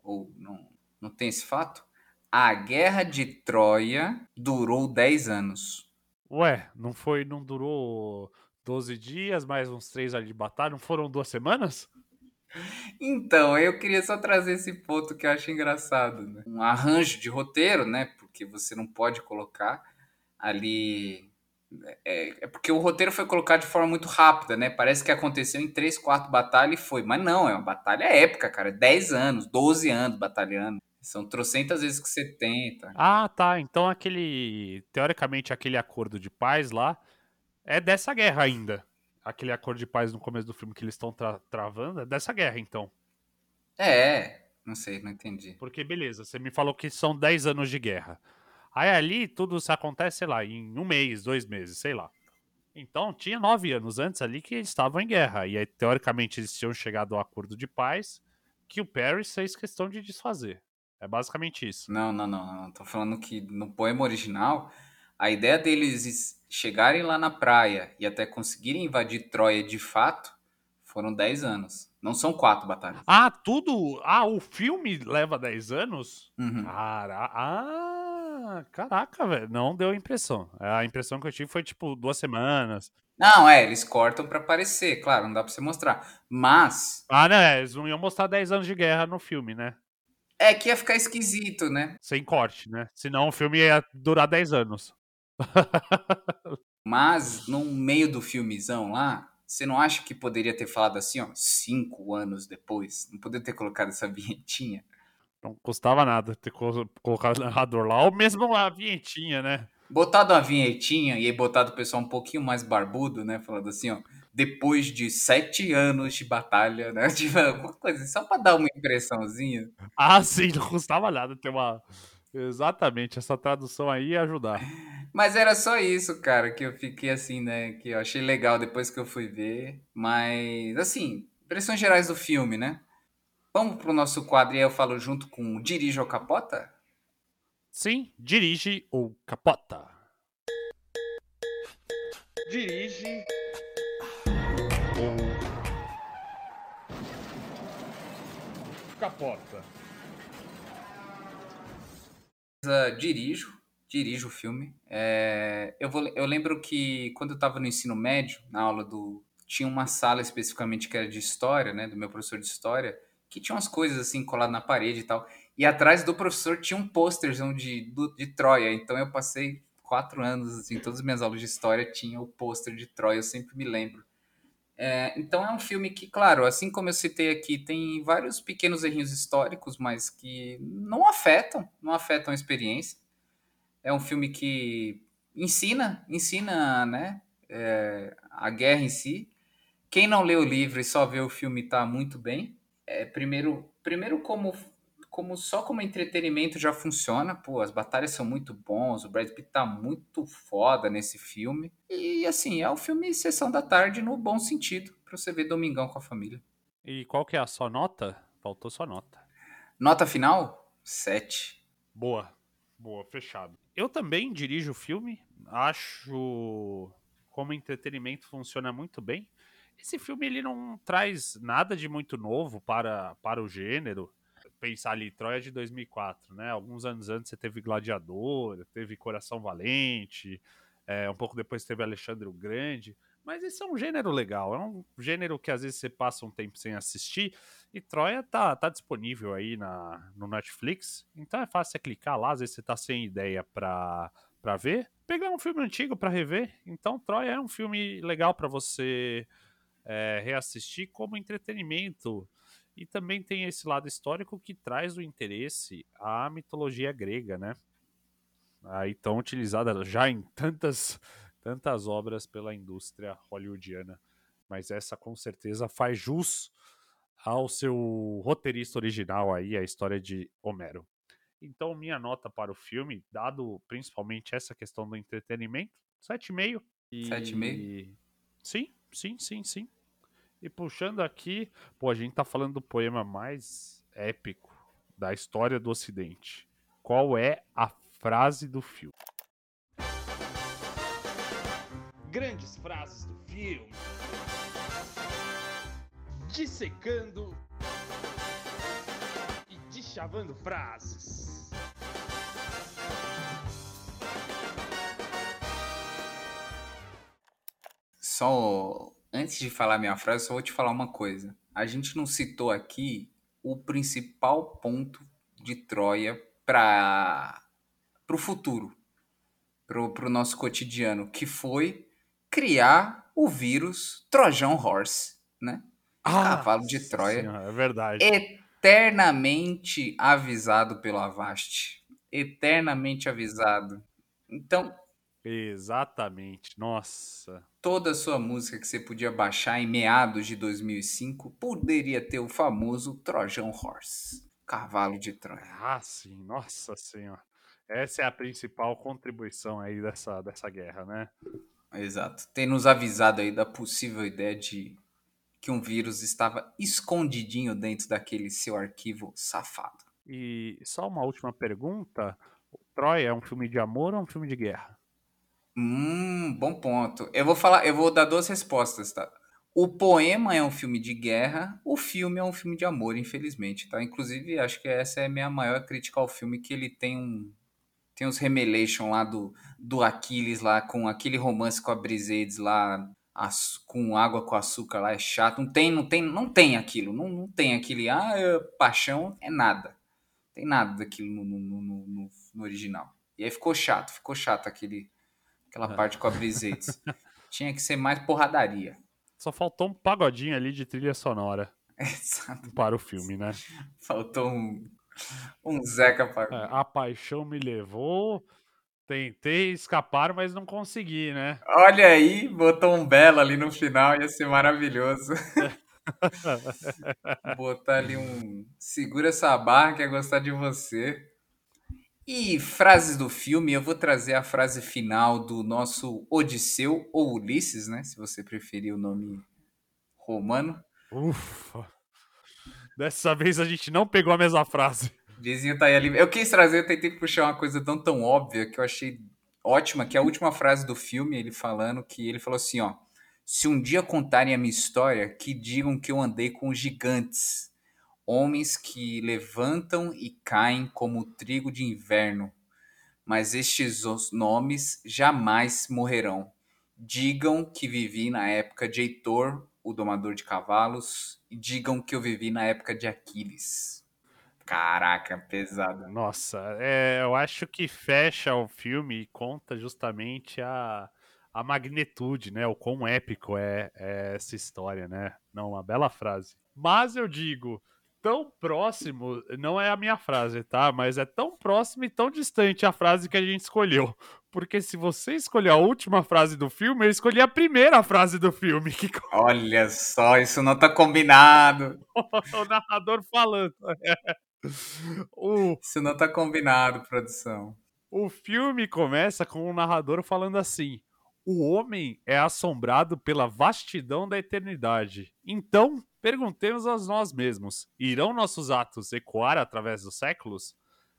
ou não, não tem esse fato. A Guerra de Troia durou 10 anos. Ué, não foi, não durou 12 dias, mais uns 3 ali de batalha. Não foram duas semanas? Então, eu queria só trazer esse ponto que eu acho engraçado. Né? Um arranjo de roteiro, né? Porque você não pode colocar ali. É, é, porque o roteiro foi colocado de forma muito rápida, né? Parece que aconteceu em 3, 4 batalhas e foi. Mas não, é uma batalha épica, cara. 10 anos, 12 anos batalhando. São trocentas vezes que você tenta. Ah, tá. Então aquele. Teoricamente, aquele acordo de paz lá é dessa guerra ainda. Aquele acordo de paz no começo do filme que eles estão tra travando é dessa guerra, então. É, não sei, não entendi. Porque, beleza, você me falou que são 10 anos de guerra. Aí ali tudo isso acontece, sei lá, em um mês, dois meses, sei lá. Então tinha nove anos antes ali que eles estavam em guerra. E aí, teoricamente, eles tinham chegado ao acordo de paz que o Paris fez questão de desfazer. É basicamente isso. Não, não, não, não. Tô falando que no poema original, a ideia deles chegarem lá na praia e até conseguirem invadir Troia de fato, foram 10 anos. Não são quatro batalhas. Ah, tudo. Ah, o filme leva 10 anos? Uhum. Cara... Ah, caraca, velho. Não deu impressão. A impressão que eu tive foi tipo duas semanas. Não, é, eles cortam para aparecer, claro, não dá pra você mostrar. Mas. Ah, né? Eles não iam mostrar 10 anos de guerra no filme, né? É que ia ficar esquisito, né? Sem corte, né? Senão o filme ia durar 10 anos. Mas, no meio do filmezão lá, você não acha que poderia ter falado assim, ó, cinco anos depois? Não poderia ter colocado essa [LAUGHS] vinhetinha? Não custava nada ter colocado o narrador lá, ou mesmo a vinhetinha, né? Botado uma vinhetinha e aí botado o pessoal um pouquinho mais barbudo, né? Falando assim, ó, depois de sete anos de batalha, né? [LAUGHS] Tipo, alguma coisa, só pra dar uma impressãozinha. Ah, sim, não custava nada ter uma. Exatamente, essa tradução aí ia ajudar. Mas era só isso, cara, que eu fiquei assim, né? Que eu achei legal depois que eu fui ver. Mas, assim, impressões gerais do filme, né? Vamos pro nosso quadro e eu falo junto com Dirige ou Capota? Sim, dirige ou capota. Dirige ou capota. Dirijo dirijo o filme. É, eu, vou, eu lembro que quando eu estava no ensino médio, na aula do tinha uma sala especificamente que era de história, né, do meu professor de história, que tinha umas coisas assim coladas na parede e tal. E atrás do professor tinha um pôsterzão de, de Troia. Então eu passei quatro anos, assim, todas as minhas aulas de história tinha o pôster de Troia, eu sempre me lembro. É, então é um filme que, claro, assim como eu citei aqui, tem vários pequenos errinhos históricos, mas que não afetam, não afetam a experiência. É um filme que ensina, ensina, né, é, a guerra em si. Quem não lê o livro e só vê o filme tá muito bem. É, primeiro, primeiro como, como só como entretenimento já funciona. Pô, as batalhas são muito bons, o Brad Pitt tá muito foda nesse filme. E assim, é um filme sessão da tarde no bom sentido, pra você ver domingão com a família. E qual que é a sua nota? Faltou sua nota. Nota final? 7. Boa. Boa, fechado. Eu também dirijo o filme. Acho como entretenimento funciona muito bem. Esse filme ele não traz nada de muito novo para, para o gênero. Pensar ali, Troia de 2004, né? Alguns anos antes você teve Gladiador, teve Coração Valente, é, um pouco depois teve Alexandre o Grande. Mas esse é um gênero legal, é um gênero que às vezes você passa um tempo sem assistir. E Troia tá, tá disponível aí na, no Netflix, então é fácil você clicar lá, às vezes você tá sem ideia pra, pra ver. Pegar um filme antigo pra rever, então Troia é um filme legal pra você é, reassistir como entretenimento. E também tem esse lado histórico que traz o interesse à mitologia grega, né? Aí tão utilizada já em tantas, tantas obras pela indústria hollywoodiana. Mas essa com certeza faz jus ao seu roteirista original aí, a história de Homero. Então, minha nota para o filme, dado principalmente essa questão do entretenimento, 7,5. E... 7,5? Sim, sim, sim, sim. E puxando aqui, pô, a gente tá falando do poema mais épico da história do Ocidente. Qual é a frase do filme? Grandes frases do filme. Dissecando e deschavando frases. Só antes de falar minha frase, só vou te falar uma coisa. A gente não citou aqui o principal ponto de Troia para o futuro, para o nosso cotidiano, que foi criar o vírus Trojan Horse, né? Cavalo de Troia. Senhora, é verdade. Eternamente avisado pelo Avast. Eternamente avisado. Então, Exatamente. Nossa. toda a sua música que você podia baixar em meados de 2005 poderia ter o famoso Trojan Horse, cavalo de Troia. Ah, sim. Nossa senhora. Essa é a principal contribuição aí dessa, dessa guerra, né? Exato. Tem nos avisado aí da possível ideia de que um vírus estava escondidinho dentro daquele seu arquivo safado. E só uma última pergunta. Troia é um filme de amor ou um filme de guerra? Hum, bom ponto. Eu vou falar, eu vou dar duas respostas, tá? O poema é um filme de guerra, o filme é um filme de amor, infelizmente, tá? Inclusive, acho que essa é a minha maior crítica ao filme, que ele tem um tem uns remelation lá do, do Aquiles lá com aquele romance com a Brisedes lá as- com água com açúcar lá é chato. Não tem, não tem, não tem aquilo, não, não tem aquele ah, é paixão é nada. Tem nada daquilo no, no, no, no- no original. E aí ficou chato, ficou chato aquele aquela parte com a Brisedes. [LAUGHS] Tinha que ser mais porradaria. Só faltou um pagodinho ali de trilha sonora [LAUGHS] Exato. para o filme, né? Faltou um, [LAUGHS] um Zeca É, para a paixão me levou. Tentei escapar, mas não consegui, né? Olha aí, botou um belo ali no final, ia ser maravilhoso. [LAUGHS] Botar ali um. Segura essa barra que é gostar de você. E frases do filme, eu vou trazer a frase final do nosso Odisseu, ou Ulisses, né? Se você preferir o nome romano. Ufa. Dessa vez a gente não pegou a mesma frase. Vizinho tá aí ali. Eu quis trazer, eu tentei puxar uma coisa tão tão óbvia que eu achei ótima, que é a última frase do filme, ele falando que ele falou assim, ó: "Se um dia contarem a minha história, que digam que eu andei com gigantes, homens que levantam e caem como o trigo de inverno, mas estes nomes jamais morrerão. Digam que vivi na época de Heitor, o domador de cavalos, e digam que eu vivi na época de Aquiles. Caraca, pesado. Nossa, é, eu acho que fecha o filme e conta justamente a, a magnitude, né? O quão épico é, é essa história, né? Não, uma bela frase. Mas eu digo, tão próximo, não é a minha frase, tá? Mas é tão próximo e tão distante a frase que a gente escolheu. Porque se você escolher a última frase do filme, eu escolhi a primeira frase do filme. Que... Olha só, isso não tá combinado. [LAUGHS] o narrador falando. [LAUGHS] o... Isso não tá combinado, produção. O filme começa com o um narrador falando assim: O homem é assombrado pela vastidão da eternidade. Então, perguntemos a nós mesmos: irão nossos atos ecoar através dos séculos?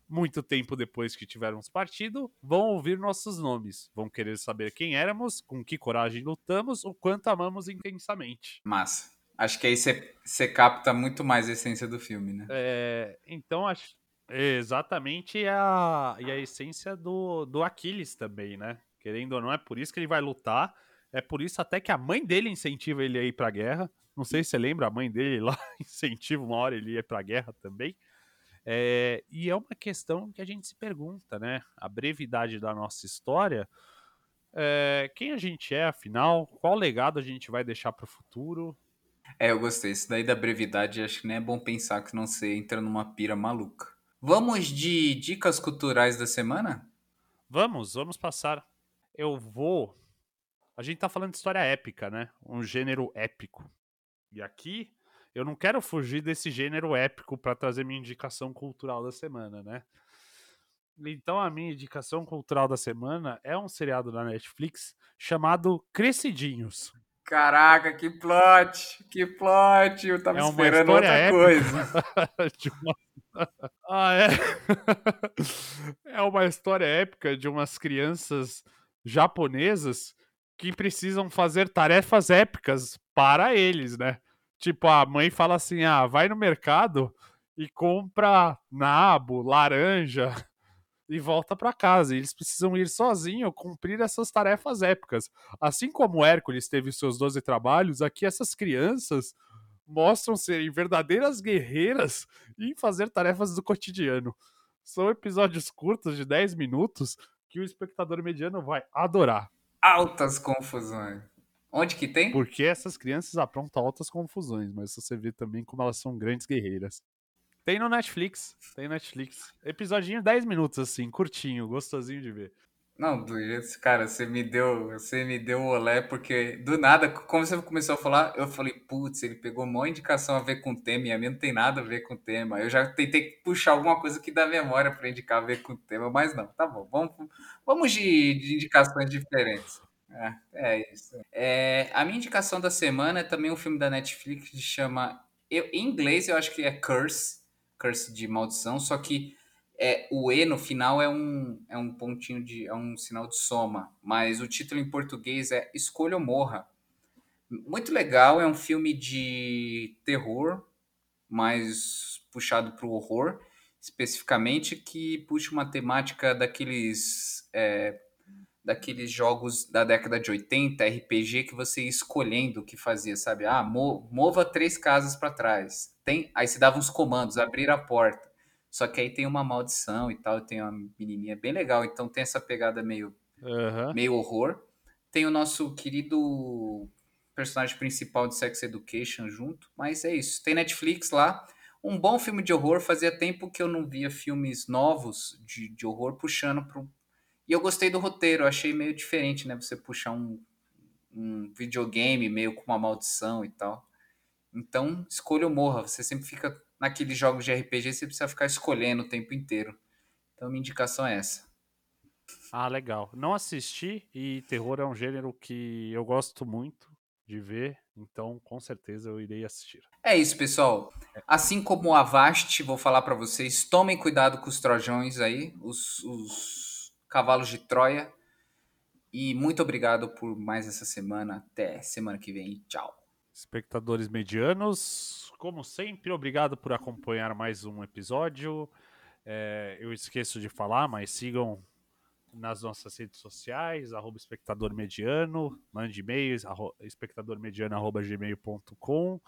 Muito tempo depois que tivermos partido, vão ouvir nossos nomes, vão querer saber quem éramos, com que coragem lutamos, o quanto amamos intensamente. Massa. Acho que aí você capta muito mais a essência do filme, né? É, então, acho. Exatamente a, e a essência do, do Aquiles também, né? Querendo ou não, é por isso que ele vai lutar. É por isso até que a mãe dele incentiva ele a ir pra guerra. Não sei se você lembra, a mãe dele lá [LAUGHS] incentiva uma hora ele ir pra guerra também. É, e é uma questão que a gente se pergunta, né? A brevidade da nossa história. É, quem a gente é, afinal? Qual legado a gente vai deixar para o futuro? É, eu gostei. Isso daí da brevidade, acho que é bom pensar que não você entra numa pira maluca. Vamos de dicas culturais da semana? Vamos, vamos passar. Eu vou. A gente tá falando de história épica, né? Um gênero épico. E aqui eu não quero fugir desse gênero épico para trazer minha indicação cultural da semana, né? Então a minha indicação cultural da semana é um seriado da Netflix chamado Crescidinhos. Caraca, que plot! Que plot! Eu tava é esperando outra épica. coisa. [LAUGHS] uma... [LAUGHS] ah, é? [LAUGHS] é uma história épica de umas crianças japonesas que precisam fazer tarefas épicas para eles, né? Tipo, a mãe fala assim: ah, vai no mercado e compra nabo, laranja, e volta para casa. E eles precisam ir sozinhos cumprir essas tarefas épicas. Assim como Hércules teve seus 12 trabalhos, aqui essas crianças mostram serem verdadeiras guerreiras em fazer tarefas do cotidiano. São episódios curtos de 10 minutos que o espectador mediano vai adorar. Altas confusões. Onde que tem? Porque essas crianças aprontam altas confusões, mas você vê também como elas são grandes guerreiras. Tem no Netflix. Tem Netflix. Episodinho 10 minutos, assim, curtinho, gostosinho de ver. Não, do jeito, cara, você me deu, você me deu o olé, porque do nada, como você começou a falar, eu falei, putz, ele pegou uma indicação a ver com o tema, e a minha não tem nada a ver com o tema. Eu já tentei puxar alguma coisa aqui da memória para indicar a ver com o tema, mas não, tá bom, vamos, vamos de, de indicações diferentes. É, é isso. É, a minha indicação da semana é também um filme da Netflix que chama. Eu, em inglês eu acho que é Curse, curse de maldição, só que é, o E no final é um, é um pontinho de. é um sinal de soma. Mas o título em português é Escolha ou Morra. Muito legal, é um filme de terror, mais puxado para o horror, especificamente, que puxa uma temática daqueles. É, daqueles jogos da década de 80, RPG, que você ia escolhendo o que fazia, sabe? Ah, mova três casas para trás. Tem, aí você dava uns comandos, abrir a porta. Só que aí tem uma maldição e tal, tem uma menininha bem legal, então tem essa pegada meio, uhum. meio horror. Tem o nosso querido personagem principal de Sex Education junto, mas é isso. Tem Netflix lá. Um bom filme de horror. Fazia tempo que eu não via filmes novos de, de horror puxando pro, e eu gostei do roteiro, achei meio diferente, né? Você puxar um, um videogame meio com uma maldição e tal. Então, escolha ou morra. Você sempre fica naqueles jogos de RPG, você precisa ficar escolhendo o tempo inteiro. Então, minha indicação é essa. Ah, legal. Não assisti e terror é um gênero que eu gosto muito de ver, então com certeza eu irei assistir. É isso, pessoal. Assim como o Avast, vou falar para vocês, tomem cuidado com os trojões aí, os, os Cavalos de Troia. E muito obrigado por mais essa semana. Até semana que vem. Tchau. Espectadores medianos, como sempre, obrigado por acompanhar mais um episódio. É, eu esqueço de falar, mas sigam nas nossas redes sociais, arroba espectador mediano, mande e-mails, espectadormediano.gmail.com.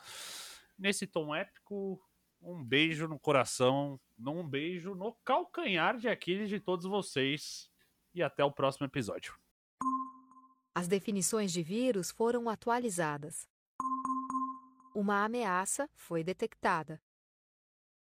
Nesse tom épico, um beijo no coração, um beijo no calcanhar de Aquiles de todos vocês. E até o próximo episódio. As definições de vírus foram atualizadas. Uma ameaça foi detectada.